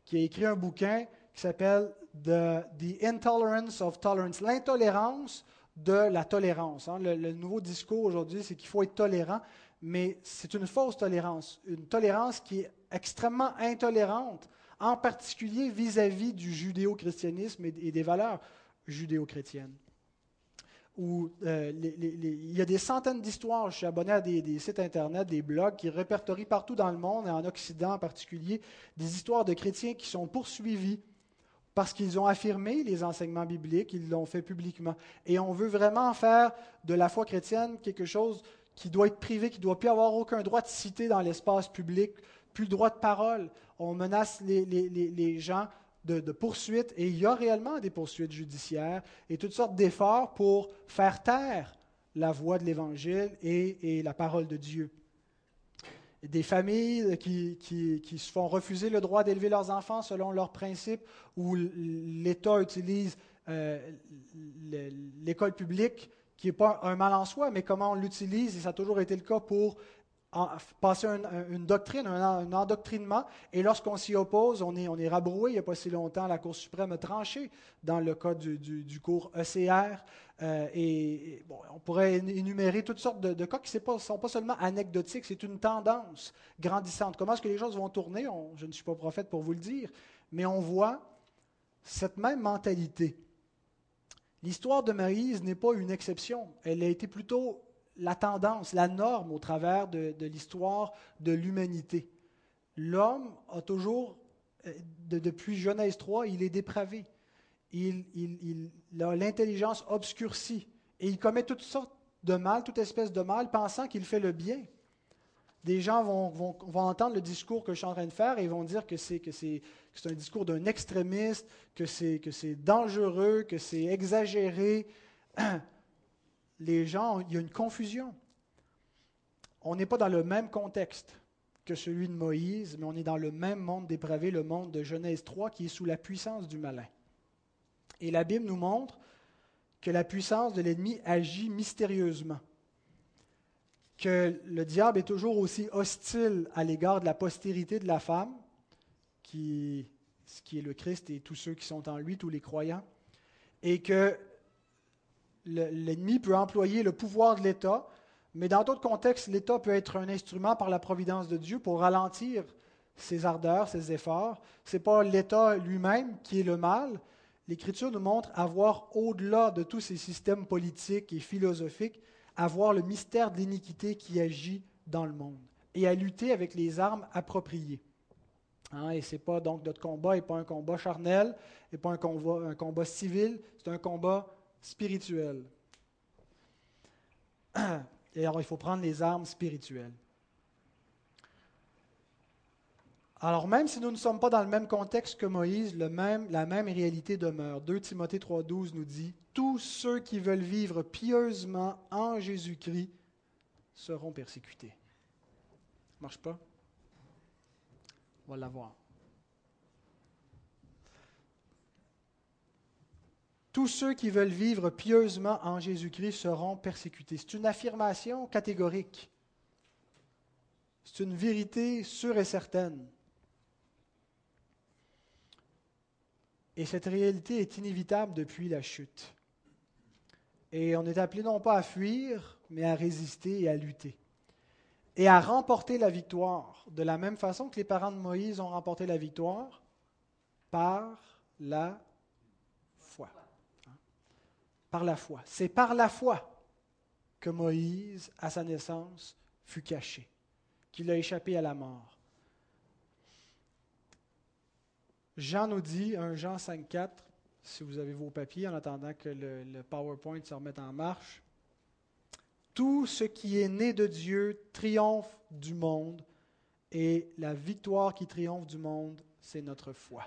qui a écrit un bouquin qui s'appelle The, The Intolerance of Tolerance, l'intolérance de la tolérance. Hein. Le, nouveau discours aujourd'hui, c'est qu'il faut être tolérant, mais c'est une fausse tolérance, une tolérance qui est extrêmement intolérante, en particulier vis-à-vis du judéo-christianisme et, des valeurs judéo-chrétiennes. Où, euh, il y a des centaines d'histoires, je suis abonné à des, des, sites Internet, des blogs qui répertorient partout dans le monde, et en Occident en particulier, des histoires de chrétiens qui sont poursuivis parce qu'ils ont affirmé les enseignements bibliques, ils l'ont fait publiquement. Et on veut vraiment faire de la foi chrétienne quelque chose qui doit être privé, qui ne doit plus avoir aucun droit de citer dans l'espace public, plus le droit de parole. On menace les, gens de, poursuites, et il y a réellement des poursuites judiciaires et toutes sortes d'efforts pour faire taire la voix de l'Évangile et, et la parole de Dieu. des familles qui, qui, se font refuser le droit d'élever leurs enfants selon leurs principes, où l'État utilise euh, l'école publique, qui n'est pas un mal en soi, mais comment on l'utilise, et ça a toujours été le cas pour passer une doctrine, un, endoctrinement, et lorsqu'on s'y oppose, on est, rabroué. Il n'y a pas si longtemps, la Cour suprême a tranché dans le cas du, cours ECR. Euh, et, on pourrait énumérer toutes sortes de, cas qui ne sont pas seulement anecdotiques, c'est une tendance grandissante. Comment est-ce que les choses vont tourner? Je ne suis pas prophète pour vous le dire, mais on voit cette même mentalité. L'histoire de Moïse n'est pas une exception. Elle a été plutôt la tendance, la norme au travers de, l'histoire de l'humanité. L'homme a toujours, euh, depuis Genèse 3, il est dépravé. Il, a l'intelligence obscurcie et il commet toutes sortes de mal, toute espèce de mal, pensant qu'il fait le bien. Des gens vont, entendre le discours que je suis en train de faire et vont dire que c'est, que c'est, un discours d'un extrémiste, que c'est, que c'est dangereux, que c'est exagéré. [CLEARS THROAT] les gens, il y a une confusion. On n'est pas dans le même contexte que celui de Moïse, mais on est dans le même monde dépravé, le monde de Genèse 3, qui est sous la puissance du malin. Et la Bible nous montre que la puissance de l'ennemi agit mystérieusement, que le diable est toujours aussi hostile à l'égard de la postérité de la femme, qui, ce qui est le Christ et tous ceux qui sont en lui, tous les croyants, et que l'ennemi peut employer le pouvoir de l'État, mais dans d'autres contextes, l'État peut être un instrument par la providence de Dieu pour ralentir ses ardeurs, ses efforts. Ce n'est pas l'État lui-même qui est le mal. L'Écriture nous montre avoir, au-delà de tous ces systèmes politiques et philosophiques, avoir le mystère de l'iniquité qui agit dans le monde et à lutter avec les armes appropriées. Hein, et ce n'est pas donc notre combat n'est pas un combat charnel, n'est pas un combat civil, c'est un combat spirituel. Et alors, il faut prendre les armes spirituelles. Alors, même si nous ne sommes pas dans le même contexte que Moïse, même, la même réalité demeure. 2 Timothée 3,12 nous dit Tous ceux qui veulent vivre pieusement en Jésus-Christ seront persécutés. Ça marche pas? On va l'avoir. Tous ceux qui veulent vivre pieusement en Jésus-Christ seront persécutés. C'est une affirmation catégorique. C'est une vérité sûre et certaine. Et cette réalité est inévitable depuis la chute. Et on est appelé non pas à fuir, mais à résister et à lutter. Et à remporter la victoire, de la même façon que les parents de Moïse ont remporté la victoire, par la la foi. C'est par la foi que Moïse, à sa naissance, fut caché, qu'il a échappé à la mort. Jean nous dit, 1 Jean 5,4, si vous avez vos papiers, en attendant que le PowerPoint se remette en marche, tout ce qui est né de Dieu triomphe du monde, et la victoire qui triomphe du monde, c'est notre foi.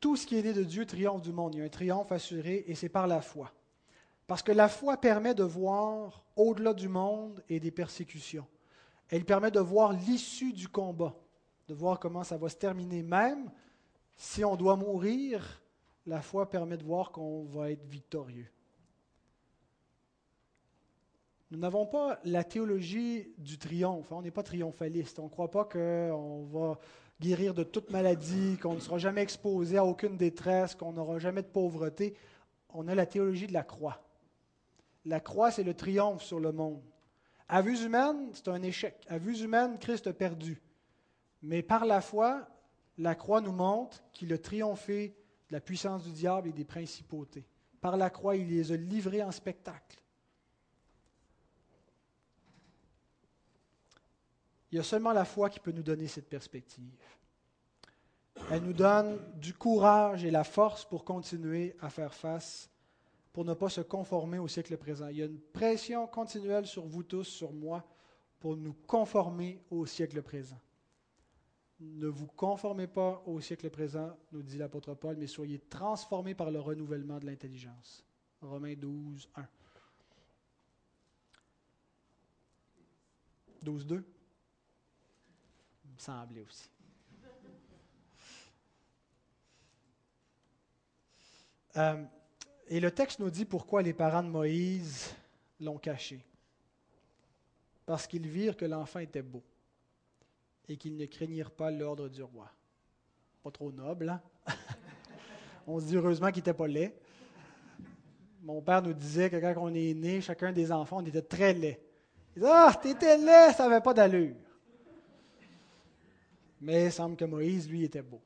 Tout ce qui est né de Dieu triomphe du monde. Il y a un triomphe assuré et c'est par la foi. Parce que la foi permet de voir au-delà du monde et des persécutions. Elle permet de voir l'issue du combat, de voir comment ça va se terminer. Même si on doit mourir, la foi permet de voir qu'on va être victorieux. Nous n'avons pas la théologie du triomphe. On n'est pas triomphaliste. On ne croit pas qu'on va guérir de toute maladie, qu'on ne sera jamais exposé à aucune détresse, qu'on n'aura jamais de pauvreté. On a la théologie de la croix. La croix, c'est le triomphe sur le monde. À vue humaine, c'est un échec. À vue humaine, Christ a perdu. Mais par la foi, la croix nous montre qu'il a triomphé de la puissance du diable et des principautés. Par la croix, il les a livrés en spectacle. Il y a seulement la foi qui peut nous donner cette perspective. Elle nous donne du courage et la force pour continuer à faire face, pour ne pas se conformer au siècle présent. Il y a une pression continuelle sur vous tous, sur moi, pour nous conformer au siècle présent. Ne vous conformez pas au siècle présent, nous dit l'apôtre Paul, mais soyez transformés par le renouvellement de l'intelligence. Romains 12, 1. 12-2? Il me aussi. Euh, et le texte nous dit pourquoi les parents de Moïse l'ont caché. Parce qu'ils virent que l'enfant était beau et qu'ils ne craignirent pas l'ordre du roi. Pas trop noble, hein? [LAUGHS] on se dit heureusement qu'il n'était pas laid. Mon père nous disait que quand on est né, chacun des enfants, on était très laid. Il disait Ah, t'étais laid, ça n'avait pas d'allure. Mais il semble que Moïse, lui, était beau.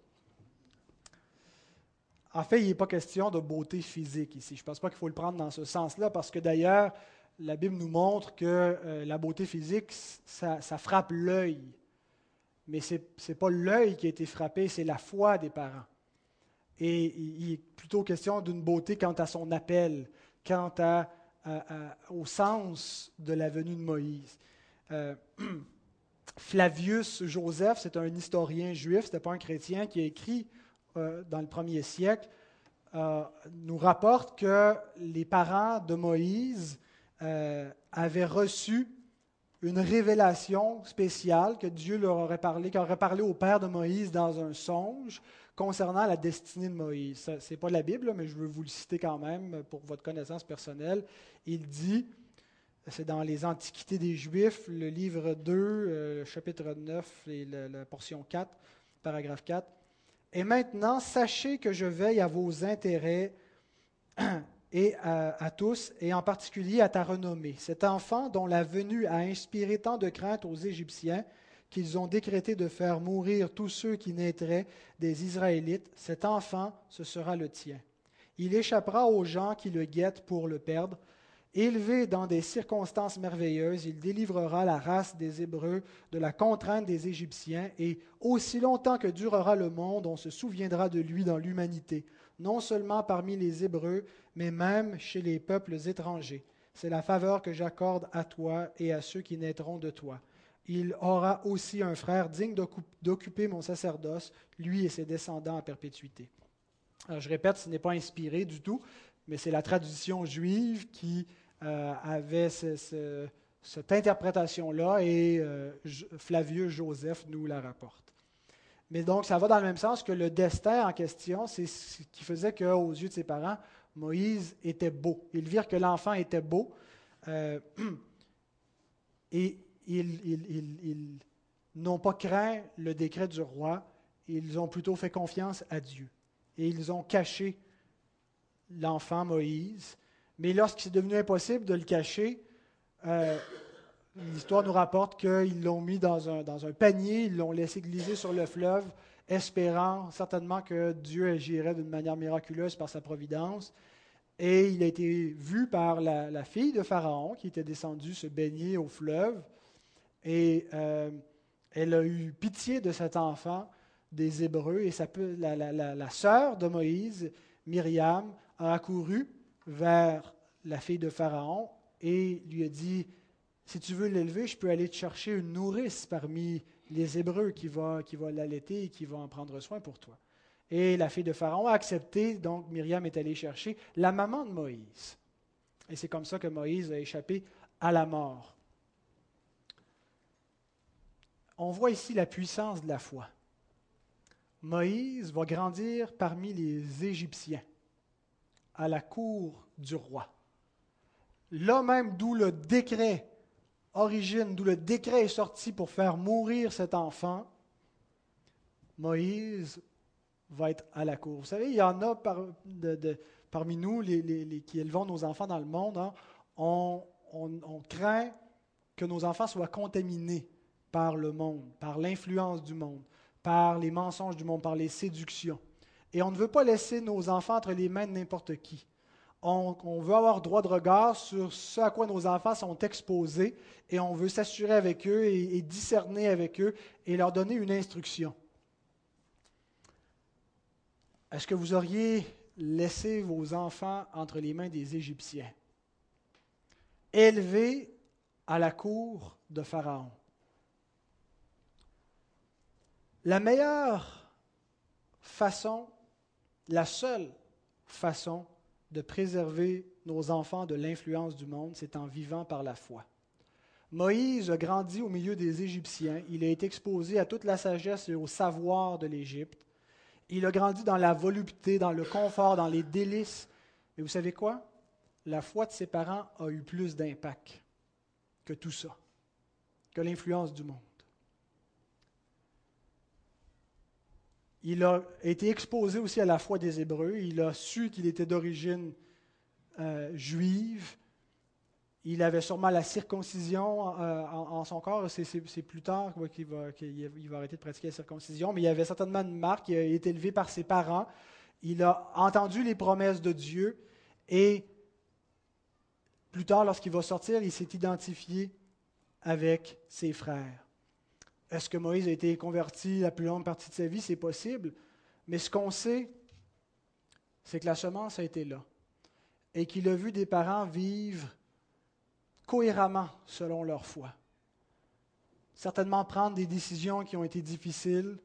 En fait, il n'est pas question de beauté physique ici. Je ne pense pas qu'il faut le prendre dans ce sens-là, parce que d'ailleurs, la Bible nous montre que euh, la beauté physique, ça, frappe l'œil. Mais ce n'est pas l'œil qui a été frappé, c'est la foi des parents. Et il est plutôt question d'une beauté quant à son appel, quant à, au sens de la venue de Moïse. Euh, [CLEARS THROAT] Flavius Joseph, c'est un historien juif, ce n'était pas un chrétien, qui a écrit euh, dans le premier siècle, nous rapporte que les parents de Moïse euh, avaient reçu une révélation spéciale que Dieu leur aurait parlé, qui aurait parlé au père de Moïse dans un songe concernant la destinée de Moïse. Ce n'est pas la Bible, mais je veux vous le citer quand même pour votre connaissance personnelle. Il dit, c'est dans les Antiquités des Juifs, le livre 2, euh, chapitre 9 et la portion 4, paragraphe 4. Et maintenant, sachez que je veille à vos intérêts [CLEARS THROAT] et à, tous, et en particulier à ta renommée. Cet enfant dont la venue a inspiré tant de crainte aux Égyptiens qu'ils ont décrété de faire mourir tous ceux qui naîtraient des Israélites, cet enfant, ce sera le tien. Il échappera aux gens qui le guettent pour le perdre. Élevé dans des circonstances merveilleuses, il délivrera la race des Hébreux de la contrainte des Égyptiens, et aussi longtemps que durera le monde, on se souviendra de lui dans l'humanité non seulement parmi les Hébreux, mais même chez les peuples étrangers. C'est la faveur que j'accorde à toi et à ceux qui naîtront de toi. Il aura aussi un frère digne d'occuper mon sacerdoce, lui et ses descendants à perpétuité. je répète, ce n'est pas inspiré du tout, mais c'est la tradition juive qui euh, avait cette interprétation-là et euh, Flavieux Joseph nous la rapporte. Mais donc, ça va dans le même sens que le destin en question, c'est ce qui faisait qu'aux yeux de ses parents, Moïse était beau. Ils virent que l'enfant était beau. Euh, [CLEARS THROAT] et ils, n'ont pas craint le décret du roi, ils ont plutôt fait confiance à Dieu. Et ils ont caché l'enfant Moïse. Mais lorsqu'il est devenu impossible de le cacher, euh, L'histoire nous rapporte qu'ils l'ont mis dans un, panier, ils l'ont laissé glisser sur le fleuve, espérant certainement que Dieu agirait d'une manière miraculeuse par sa providence. Et il a été vu par la, fille de Pharaon qui était descendue se baigner au fleuve. Et euh, elle a eu pitié de cet enfant des Hébreux. Et la, la sœur de Moïse, Myriam, a accouru vers la fille de Pharaon et lui a dit si tu veux l'élever, je peux aller te chercher une nourrice parmi les Hébreux qui va, qui va l'allaiter et qui va en prendre soin pour toi. Et la fille de Pharaon a accepté, donc Myriam est allée chercher la maman de Moïse. Et c'est comme ça que Moïse a échappé à la mort. On voit ici la puissance de la foi. Moïse va grandir parmi les Égyptiens, à la cour du roi. Là même d'où le décret origine, d'où le décret est sorti pour faire mourir cet enfant, Moïse va être à la cour. Vous savez, il y en a parmi nous les, qui élevons nos enfants dans le monde. Hein. on, craint que nos enfants soient contaminés par le monde, par l'influence du monde, par les mensonges du monde, par les séductions. Et on ne veut pas laisser nos enfants entre les mains de n'importe qui on, veut avoir droit de regard sur ce à quoi nos enfants sont exposés et on veut s'assurer avec eux et, discerner avec eux et leur donner une instruction. Est-ce que vous auriez laissé vos enfants entre les mains des Égyptiens, élevés à la cour de Pharaon? La meilleure façon, la seule façon de préserver nos enfants de l'influence du monde, c'est en vivant par la foi. Moïse a grandi au milieu des Égyptiens. Il a été exposé à toute la sagesse et au savoir de l'Égypte. Il a grandi dans la volupté, dans le confort, dans les délices. Mais vous savez quoi? La foi de ses parents a eu plus d'impact que tout ça, que l'influence du monde. Il a été exposé aussi à la foi des Hébreux. Il a su qu'il était d'origine euh, juive. Il avait sûrement la circoncision euh, en, son corps. C'est plus tard qu'il va, va, arrêter de pratiquer la circoncision, mais il avait certainement une marque. Il a été élevé par ses parents. Il a entendu les promesses de Dieu et plus tard, lorsqu'il va sortir, il s'est identifié avec ses frères. Est-ce que Moïse a été converti la plus longue partie de sa vie? C'est possible. Mais ce qu'on sait, c'est que la semence a été là et qu'il a vu des parents vivre cohéremment selon leur foi. Certainement prendre des décisions qui ont été difficiles,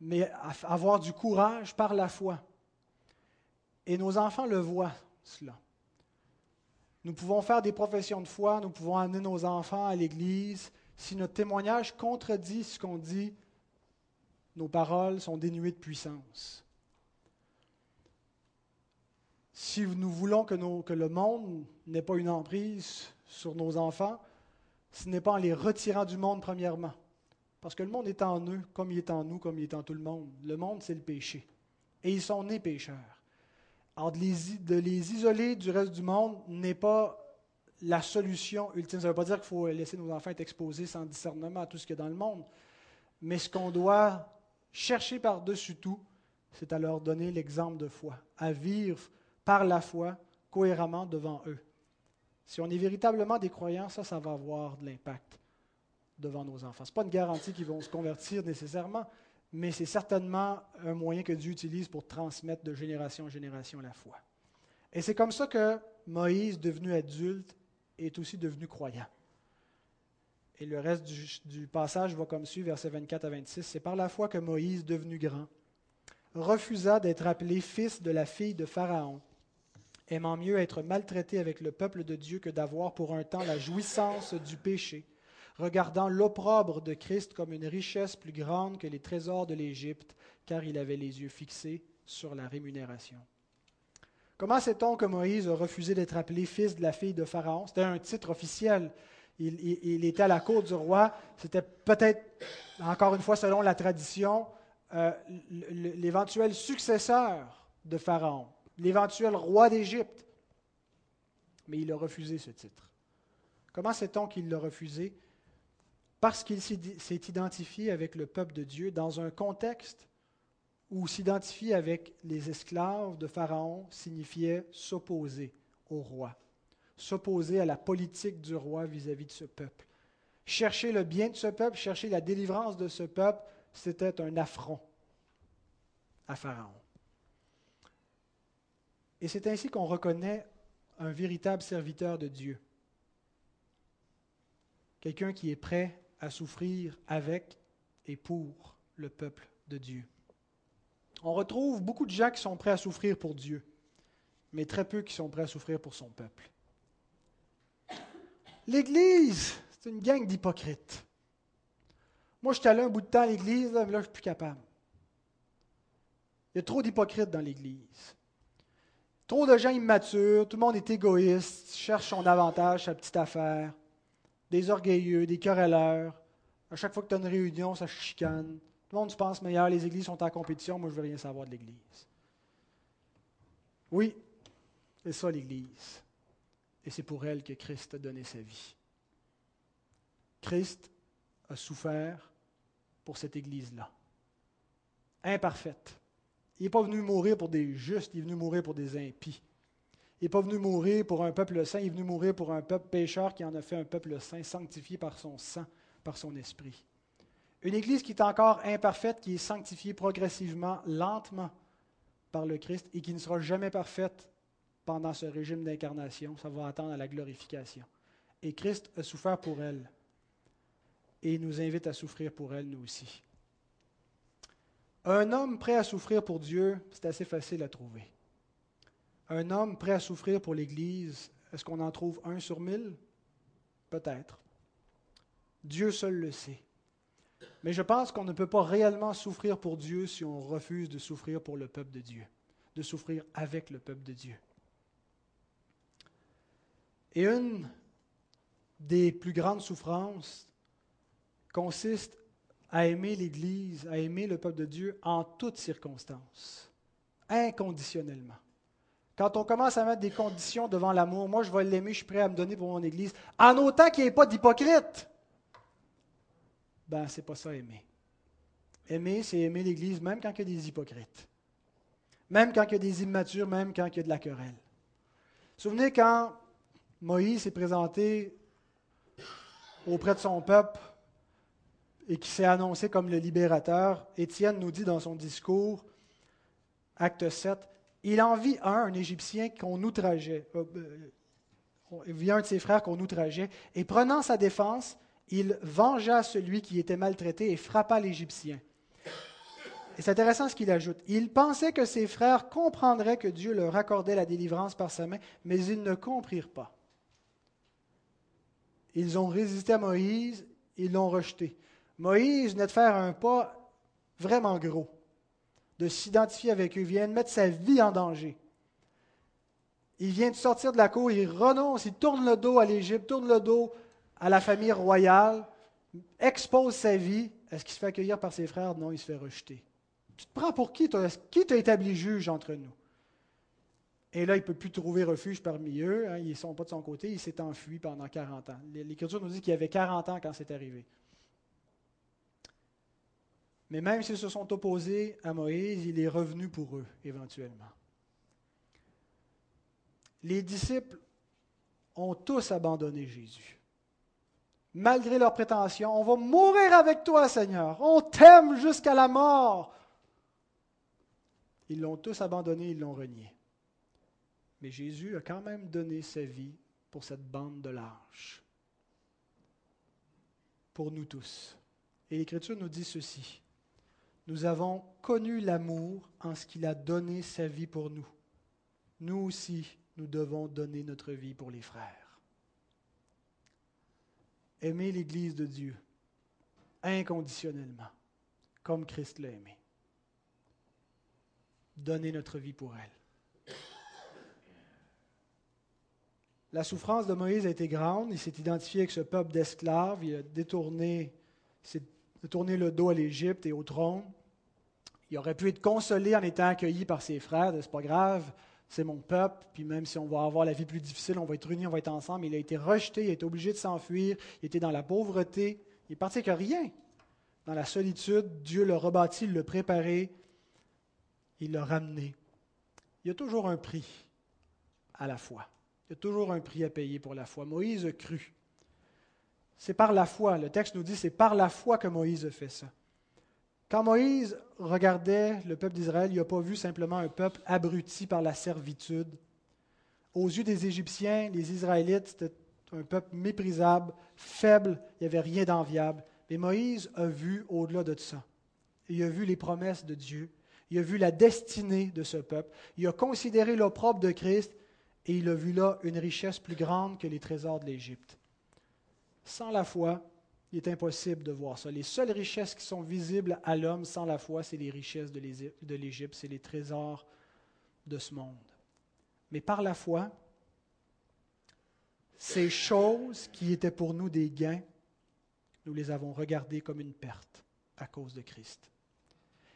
mais avoir du courage par la foi. Et nos enfants le voient, cela. Nous pouvons faire des professions de foi, nous pouvons amener nos enfants à l'Église. Si notre témoignage contredit ce qu'on dit, nos paroles sont dénuées de puissance. Si nous voulons que, le monde n'ait pas une emprise sur nos enfants, ce n'est pas en les retirant du monde premièrement. Parce que le monde est en eux, comme il est en nous, comme il est en tout le monde. Le monde, c'est le péché. Et ils sont nés pécheurs. Alors, de les, isoler du reste du monde n'est pas la solution ultime. Ça ne veut pas dire qu'il faut laisser nos enfants être exposés sans discernement à tout ce qu'il y a dans le monde. Mais ce qu'on doit chercher par-dessus tout, c'est à leur donner l'exemple de foi, à vivre par la foi cohéremment devant eux. Si on est véritablement des croyants, ça, ça va avoir de l'impact devant nos enfants. Ce n'est pas une garantie qu'ils vont se convertir nécessairement, mais c'est certainement un moyen que Dieu utilise pour transmettre de génération en génération la foi. Et c'est comme ça que Moïse, devenu adulte, est aussi devenu croyant. Et le reste du, passage va comme suit, versets 24 à 26. C'est par la foi que Moïse, devenu grand, refusa d'être appelé fils de la fille de Pharaon aimant mieux être maltraité avec le peuple de Dieu que d'avoir pour un temps la jouissance du péché, regardant l'opprobre de Christ comme une richesse plus grande que les trésors de l'Égypte, car il avait les yeux fixés sur la rémunération. Comment sait-on que Moïse a refusé d'être appelé fils de la fille de Pharaon? C'était un titre officiel. Il, était à la cour du roi. C'était peut-être, encore une fois, selon la tradition, euh, l'éventuel successeur de Pharaon l'éventuel roi d'Égypte. Mais il a refusé ce titre. Comment sait-on qu'il l'a refusé? Parce qu'il s'est identifié avec le peuple de Dieu dans un contexte où s'identifier avec les esclaves de Pharaon signifiait s'opposer au roi, s'opposer à la politique du roi vis-à-vis -vis de ce peuple. Chercher le bien de ce peuple, chercher la délivrance de ce peuple, c'était un affront à Pharaon. Et c'est ainsi qu'on reconnaît un véritable serviteur de Dieu. Quelqu'un qui est prêt à souffrir avec et pour le peuple de Dieu. On retrouve beaucoup de gens qui sont prêts à souffrir pour Dieu, mais très peu qui sont prêts à souffrir pour son peuple. L'Église, c'est une gang d'hypocrites. Moi, je suis allé un bout de temps à l'Église, là, là je suis plus capable. Il y a trop d'hypocrites dans l'Église. Trop de gens immatures, tout le monde est égoïste, cherche son avantage, sa petite affaire. Des orgueilleux, des querelleurs. À chaque fois que tu as une réunion, ça chicane. Tout le monde se pense meilleur, les églises sont en compétition, moi je veux rien savoir de l'Église. Oui, c'est ça l'Église. Et c'est pour elle que Christ a donné sa vie. Christ a souffert pour cette Église-là. Imparfaite, il n'est pas venu mourir pour des justes, il est venu mourir pour des impies. Il n'est pas venu mourir pour un peuple saint, il est venu mourir pour un peuple pécheur qui en a fait un peuple saint, sanctifié par son sang, par son esprit. Une Église qui est encore imparfaite, qui est sanctifiée progressivement, lentement par le Christ et qui ne sera jamais parfaite pendant ce régime d'incarnation. Ça va attendre à la glorification. Et Christ a souffert pour elle. Et il nous invite à souffrir pour elle, nous aussi. Un homme prêt à souffrir pour Dieu, c'est assez facile à trouver. Un homme prêt à souffrir pour l'Église, est-ce qu'on en trouve un sur mille? Peut-être. Dieu seul le sait. Mais je pense qu'on ne peut pas réellement souffrir pour Dieu si on refuse de souffrir pour le peuple de Dieu, de souffrir avec le peuple de Dieu. Et une des plus grandes souffrances consiste à aimer l'Église, à aimer le peuple de Dieu en toutes circonstances, inconditionnellement. Quand on commence à mettre des conditions devant l'amour, moi je vais l'aimer, je suis prêt à me donner pour mon Église, en autant qu'il n'y ait pas d'hypocrite. Ben, c'est pas ça aimer. Aimer, c'est aimer l'Église même quand il y a des hypocrites. Même quand il y a des immatures, même quand il y a de la querelle. Souvenez quand Moïse s'est présenté auprès de son peuple et qui s'est annoncé comme le libérateur, Étienne nous dit dans son discours, acte 7, il en vit un, un Égyptien qu'on outrageait, euh, euh, vit un de ses frères qu'on outrageait, et prenant sa défense, il vengea celui qui était maltraité et frappa l'Égyptien. Et c'est intéressant ce qu'il ajoute. Il pensait que ses frères comprendraient que Dieu leur accordait la délivrance par sa main, mais ils ne comprirent pas. Ils ont résisté à Moïse, ils l'ont rejeté. Moïse venait de faire un pas vraiment gros de s'identifier avec eux, vient de mettre sa vie en danger. Il vient de sortir de la cour, il renonce, il tourne le dos à l'Égypte, tourne le dos à la famille royale, expose sa vie. Est-ce qu'il se fait accueillir par ses frères? Non, il se fait rejeter. Tu te prends pour qui? Qui t'a établi juge entre nous? Et là, il ne peut plus trouver refuge parmi eux. Hein, ils ne sont pas de son côté. Il s'est enfui pendant 40 ans. L'Écriture nous dit qu'il avait 40 ans quand c'est arrivé. Mais même s'ils se sont opposés à Moïse, il est revenu pour eux, éventuellement. Les disciples ont tous abandonné Jésus. Malgré leurs prétentions, on va mourir avec toi, Seigneur. On t'aime jusqu'à la mort. Ils l'ont tous abandonné, ils l'ont renié. Mais Jésus a quand même donné sa vie pour cette bande de lâches. Pour nous tous. Et l'Écriture nous dit ceci nous avons connu l'amour en ce qu'il a donné sa vie pour nous. Nous aussi, nous devons donner notre vie pour les frères. Aimer l'Église de Dieu inconditionnellement, comme Christ l'a aimé. Donner notre vie pour elle. La souffrance de Moïse a été grande. Il s'est identifié avec ce peuple d'esclaves. Il a détourné, détourné le dos à l'Égypte et au trône. Il aurait pu être consolé en étant accueilli par ses frères, c'est pas grave, c'est mon peuple, puis même si on va avoir la vie plus difficile, on va être unis, on va être ensemble. Il a été rejeté, il a été obligé de s'enfuir, il était dans la pauvreté, il est parti avec rien. Dans la solitude, Dieu l'a rebâti, il l'a préparé, il l'a ramené. Il y a toujours un prix à la foi. Il y a toujours un prix à payer pour la foi. Moïse a cru. C'est par la foi. Le texte nous dit c'est par la foi que Moïse a fait ça. Quand Moïse regardait le peuple d'Israël, il n'a pas vu simplement un peuple abruti par la servitude. Aux yeux des Égyptiens, les Israélites, c'était un peuple méprisable, faible, il n'y avait rien d'enviable. Mais Moïse a vu au-delà de ça. Il a vu les promesses de Dieu. Il a vu la destinée de ce peuple. Il a considéré l'opprobre de Christ et il a vu là une richesse plus grande que les trésors de l'Égypte. Sans la foi, il est impossible de voir ça. Les seules richesses qui sont visibles à l'homme sans la foi, c'est les richesses de l'Égypte, c'est les trésors de ce monde. Mais par la foi, ces choses qui étaient pour nous des gains, nous les avons regardées comme une perte à cause de Christ.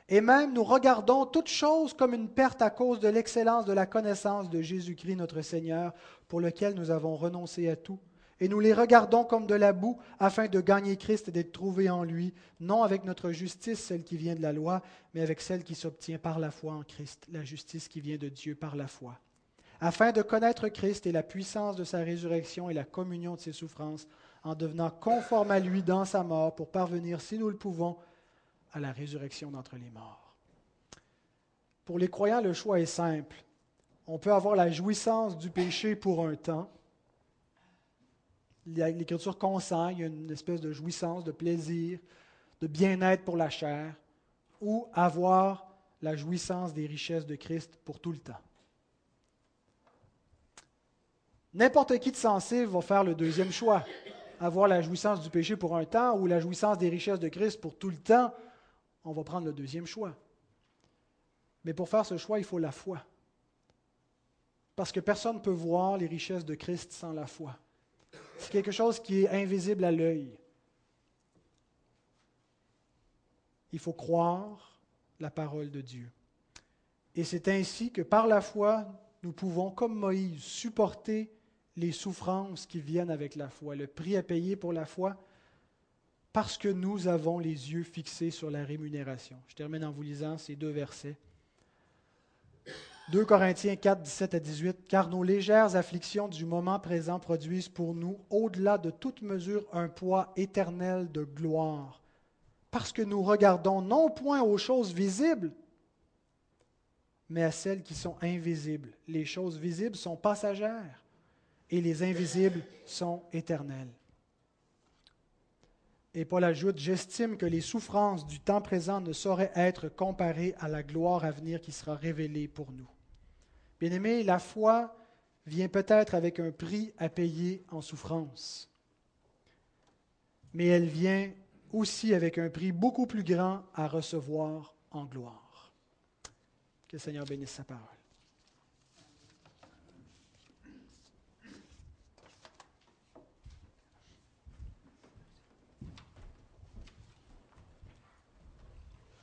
Et même nous regardons toutes choses comme une perte à cause de l'excellence de la connaissance de Jésus-Christ notre Seigneur, pour lequel nous avons renoncé à tout et nous les regardons comme de la boue afin de gagner Christ et d'être trouvés en lui, non avec notre justice, celle qui vient de la loi, mais avec celle qui s'obtient par la foi en Christ, la justice qui vient de Dieu par la foi, afin de connaître Christ et la puissance de sa résurrection et la communion de ses souffrances, en devenant conforme à lui dans sa mort, pour parvenir, si nous le pouvons, à la résurrection d'entre les morts. Pour les croyants, le choix est simple. On peut avoir la jouissance du péché pour un temps, L'Écriture consent, une espèce de jouissance, de plaisir, de bien-être pour la chair, ou avoir la jouissance des richesses de Christ pour tout le temps. N'importe qui de sensé va faire le deuxième choix. avoir la jouissance du péché pour un temps ou la jouissance des richesses de Christ pour tout le temps, on va prendre le deuxième choix. Mais pour faire ce choix, il faut la foi. Parce que personne ne peut voir les richesses de Christ sans la foi. C'est quelque chose qui est invisible à l'œil. Il faut croire la parole de Dieu. Et c'est ainsi que par la foi, nous pouvons, comme Moïse, supporter les souffrances qui viennent avec la foi, le prix à payer pour la foi, parce que nous avons les yeux fixés sur la rémunération. Je termine en vous lisant ces deux versets. 2 Corinthiens 4, 17 à 18, car nos légères afflictions du moment présent produisent pour nous, au-delà de toute mesure, un poids éternel de gloire, parce que nous regardons non point aux choses visibles, mais à celles qui sont invisibles. Les choses visibles sont passagères et les invisibles sont éternelles. Et Paul ajoute, j'estime que les souffrances du temps présent ne sauraient être comparées à la gloire à venir qui sera révélée pour nous. Bien-aimé, la foi vient peut-être avec un prix à payer en souffrance, mais elle vient aussi avec un prix beaucoup plus grand à recevoir en gloire. Que le Seigneur bénisse sa parole.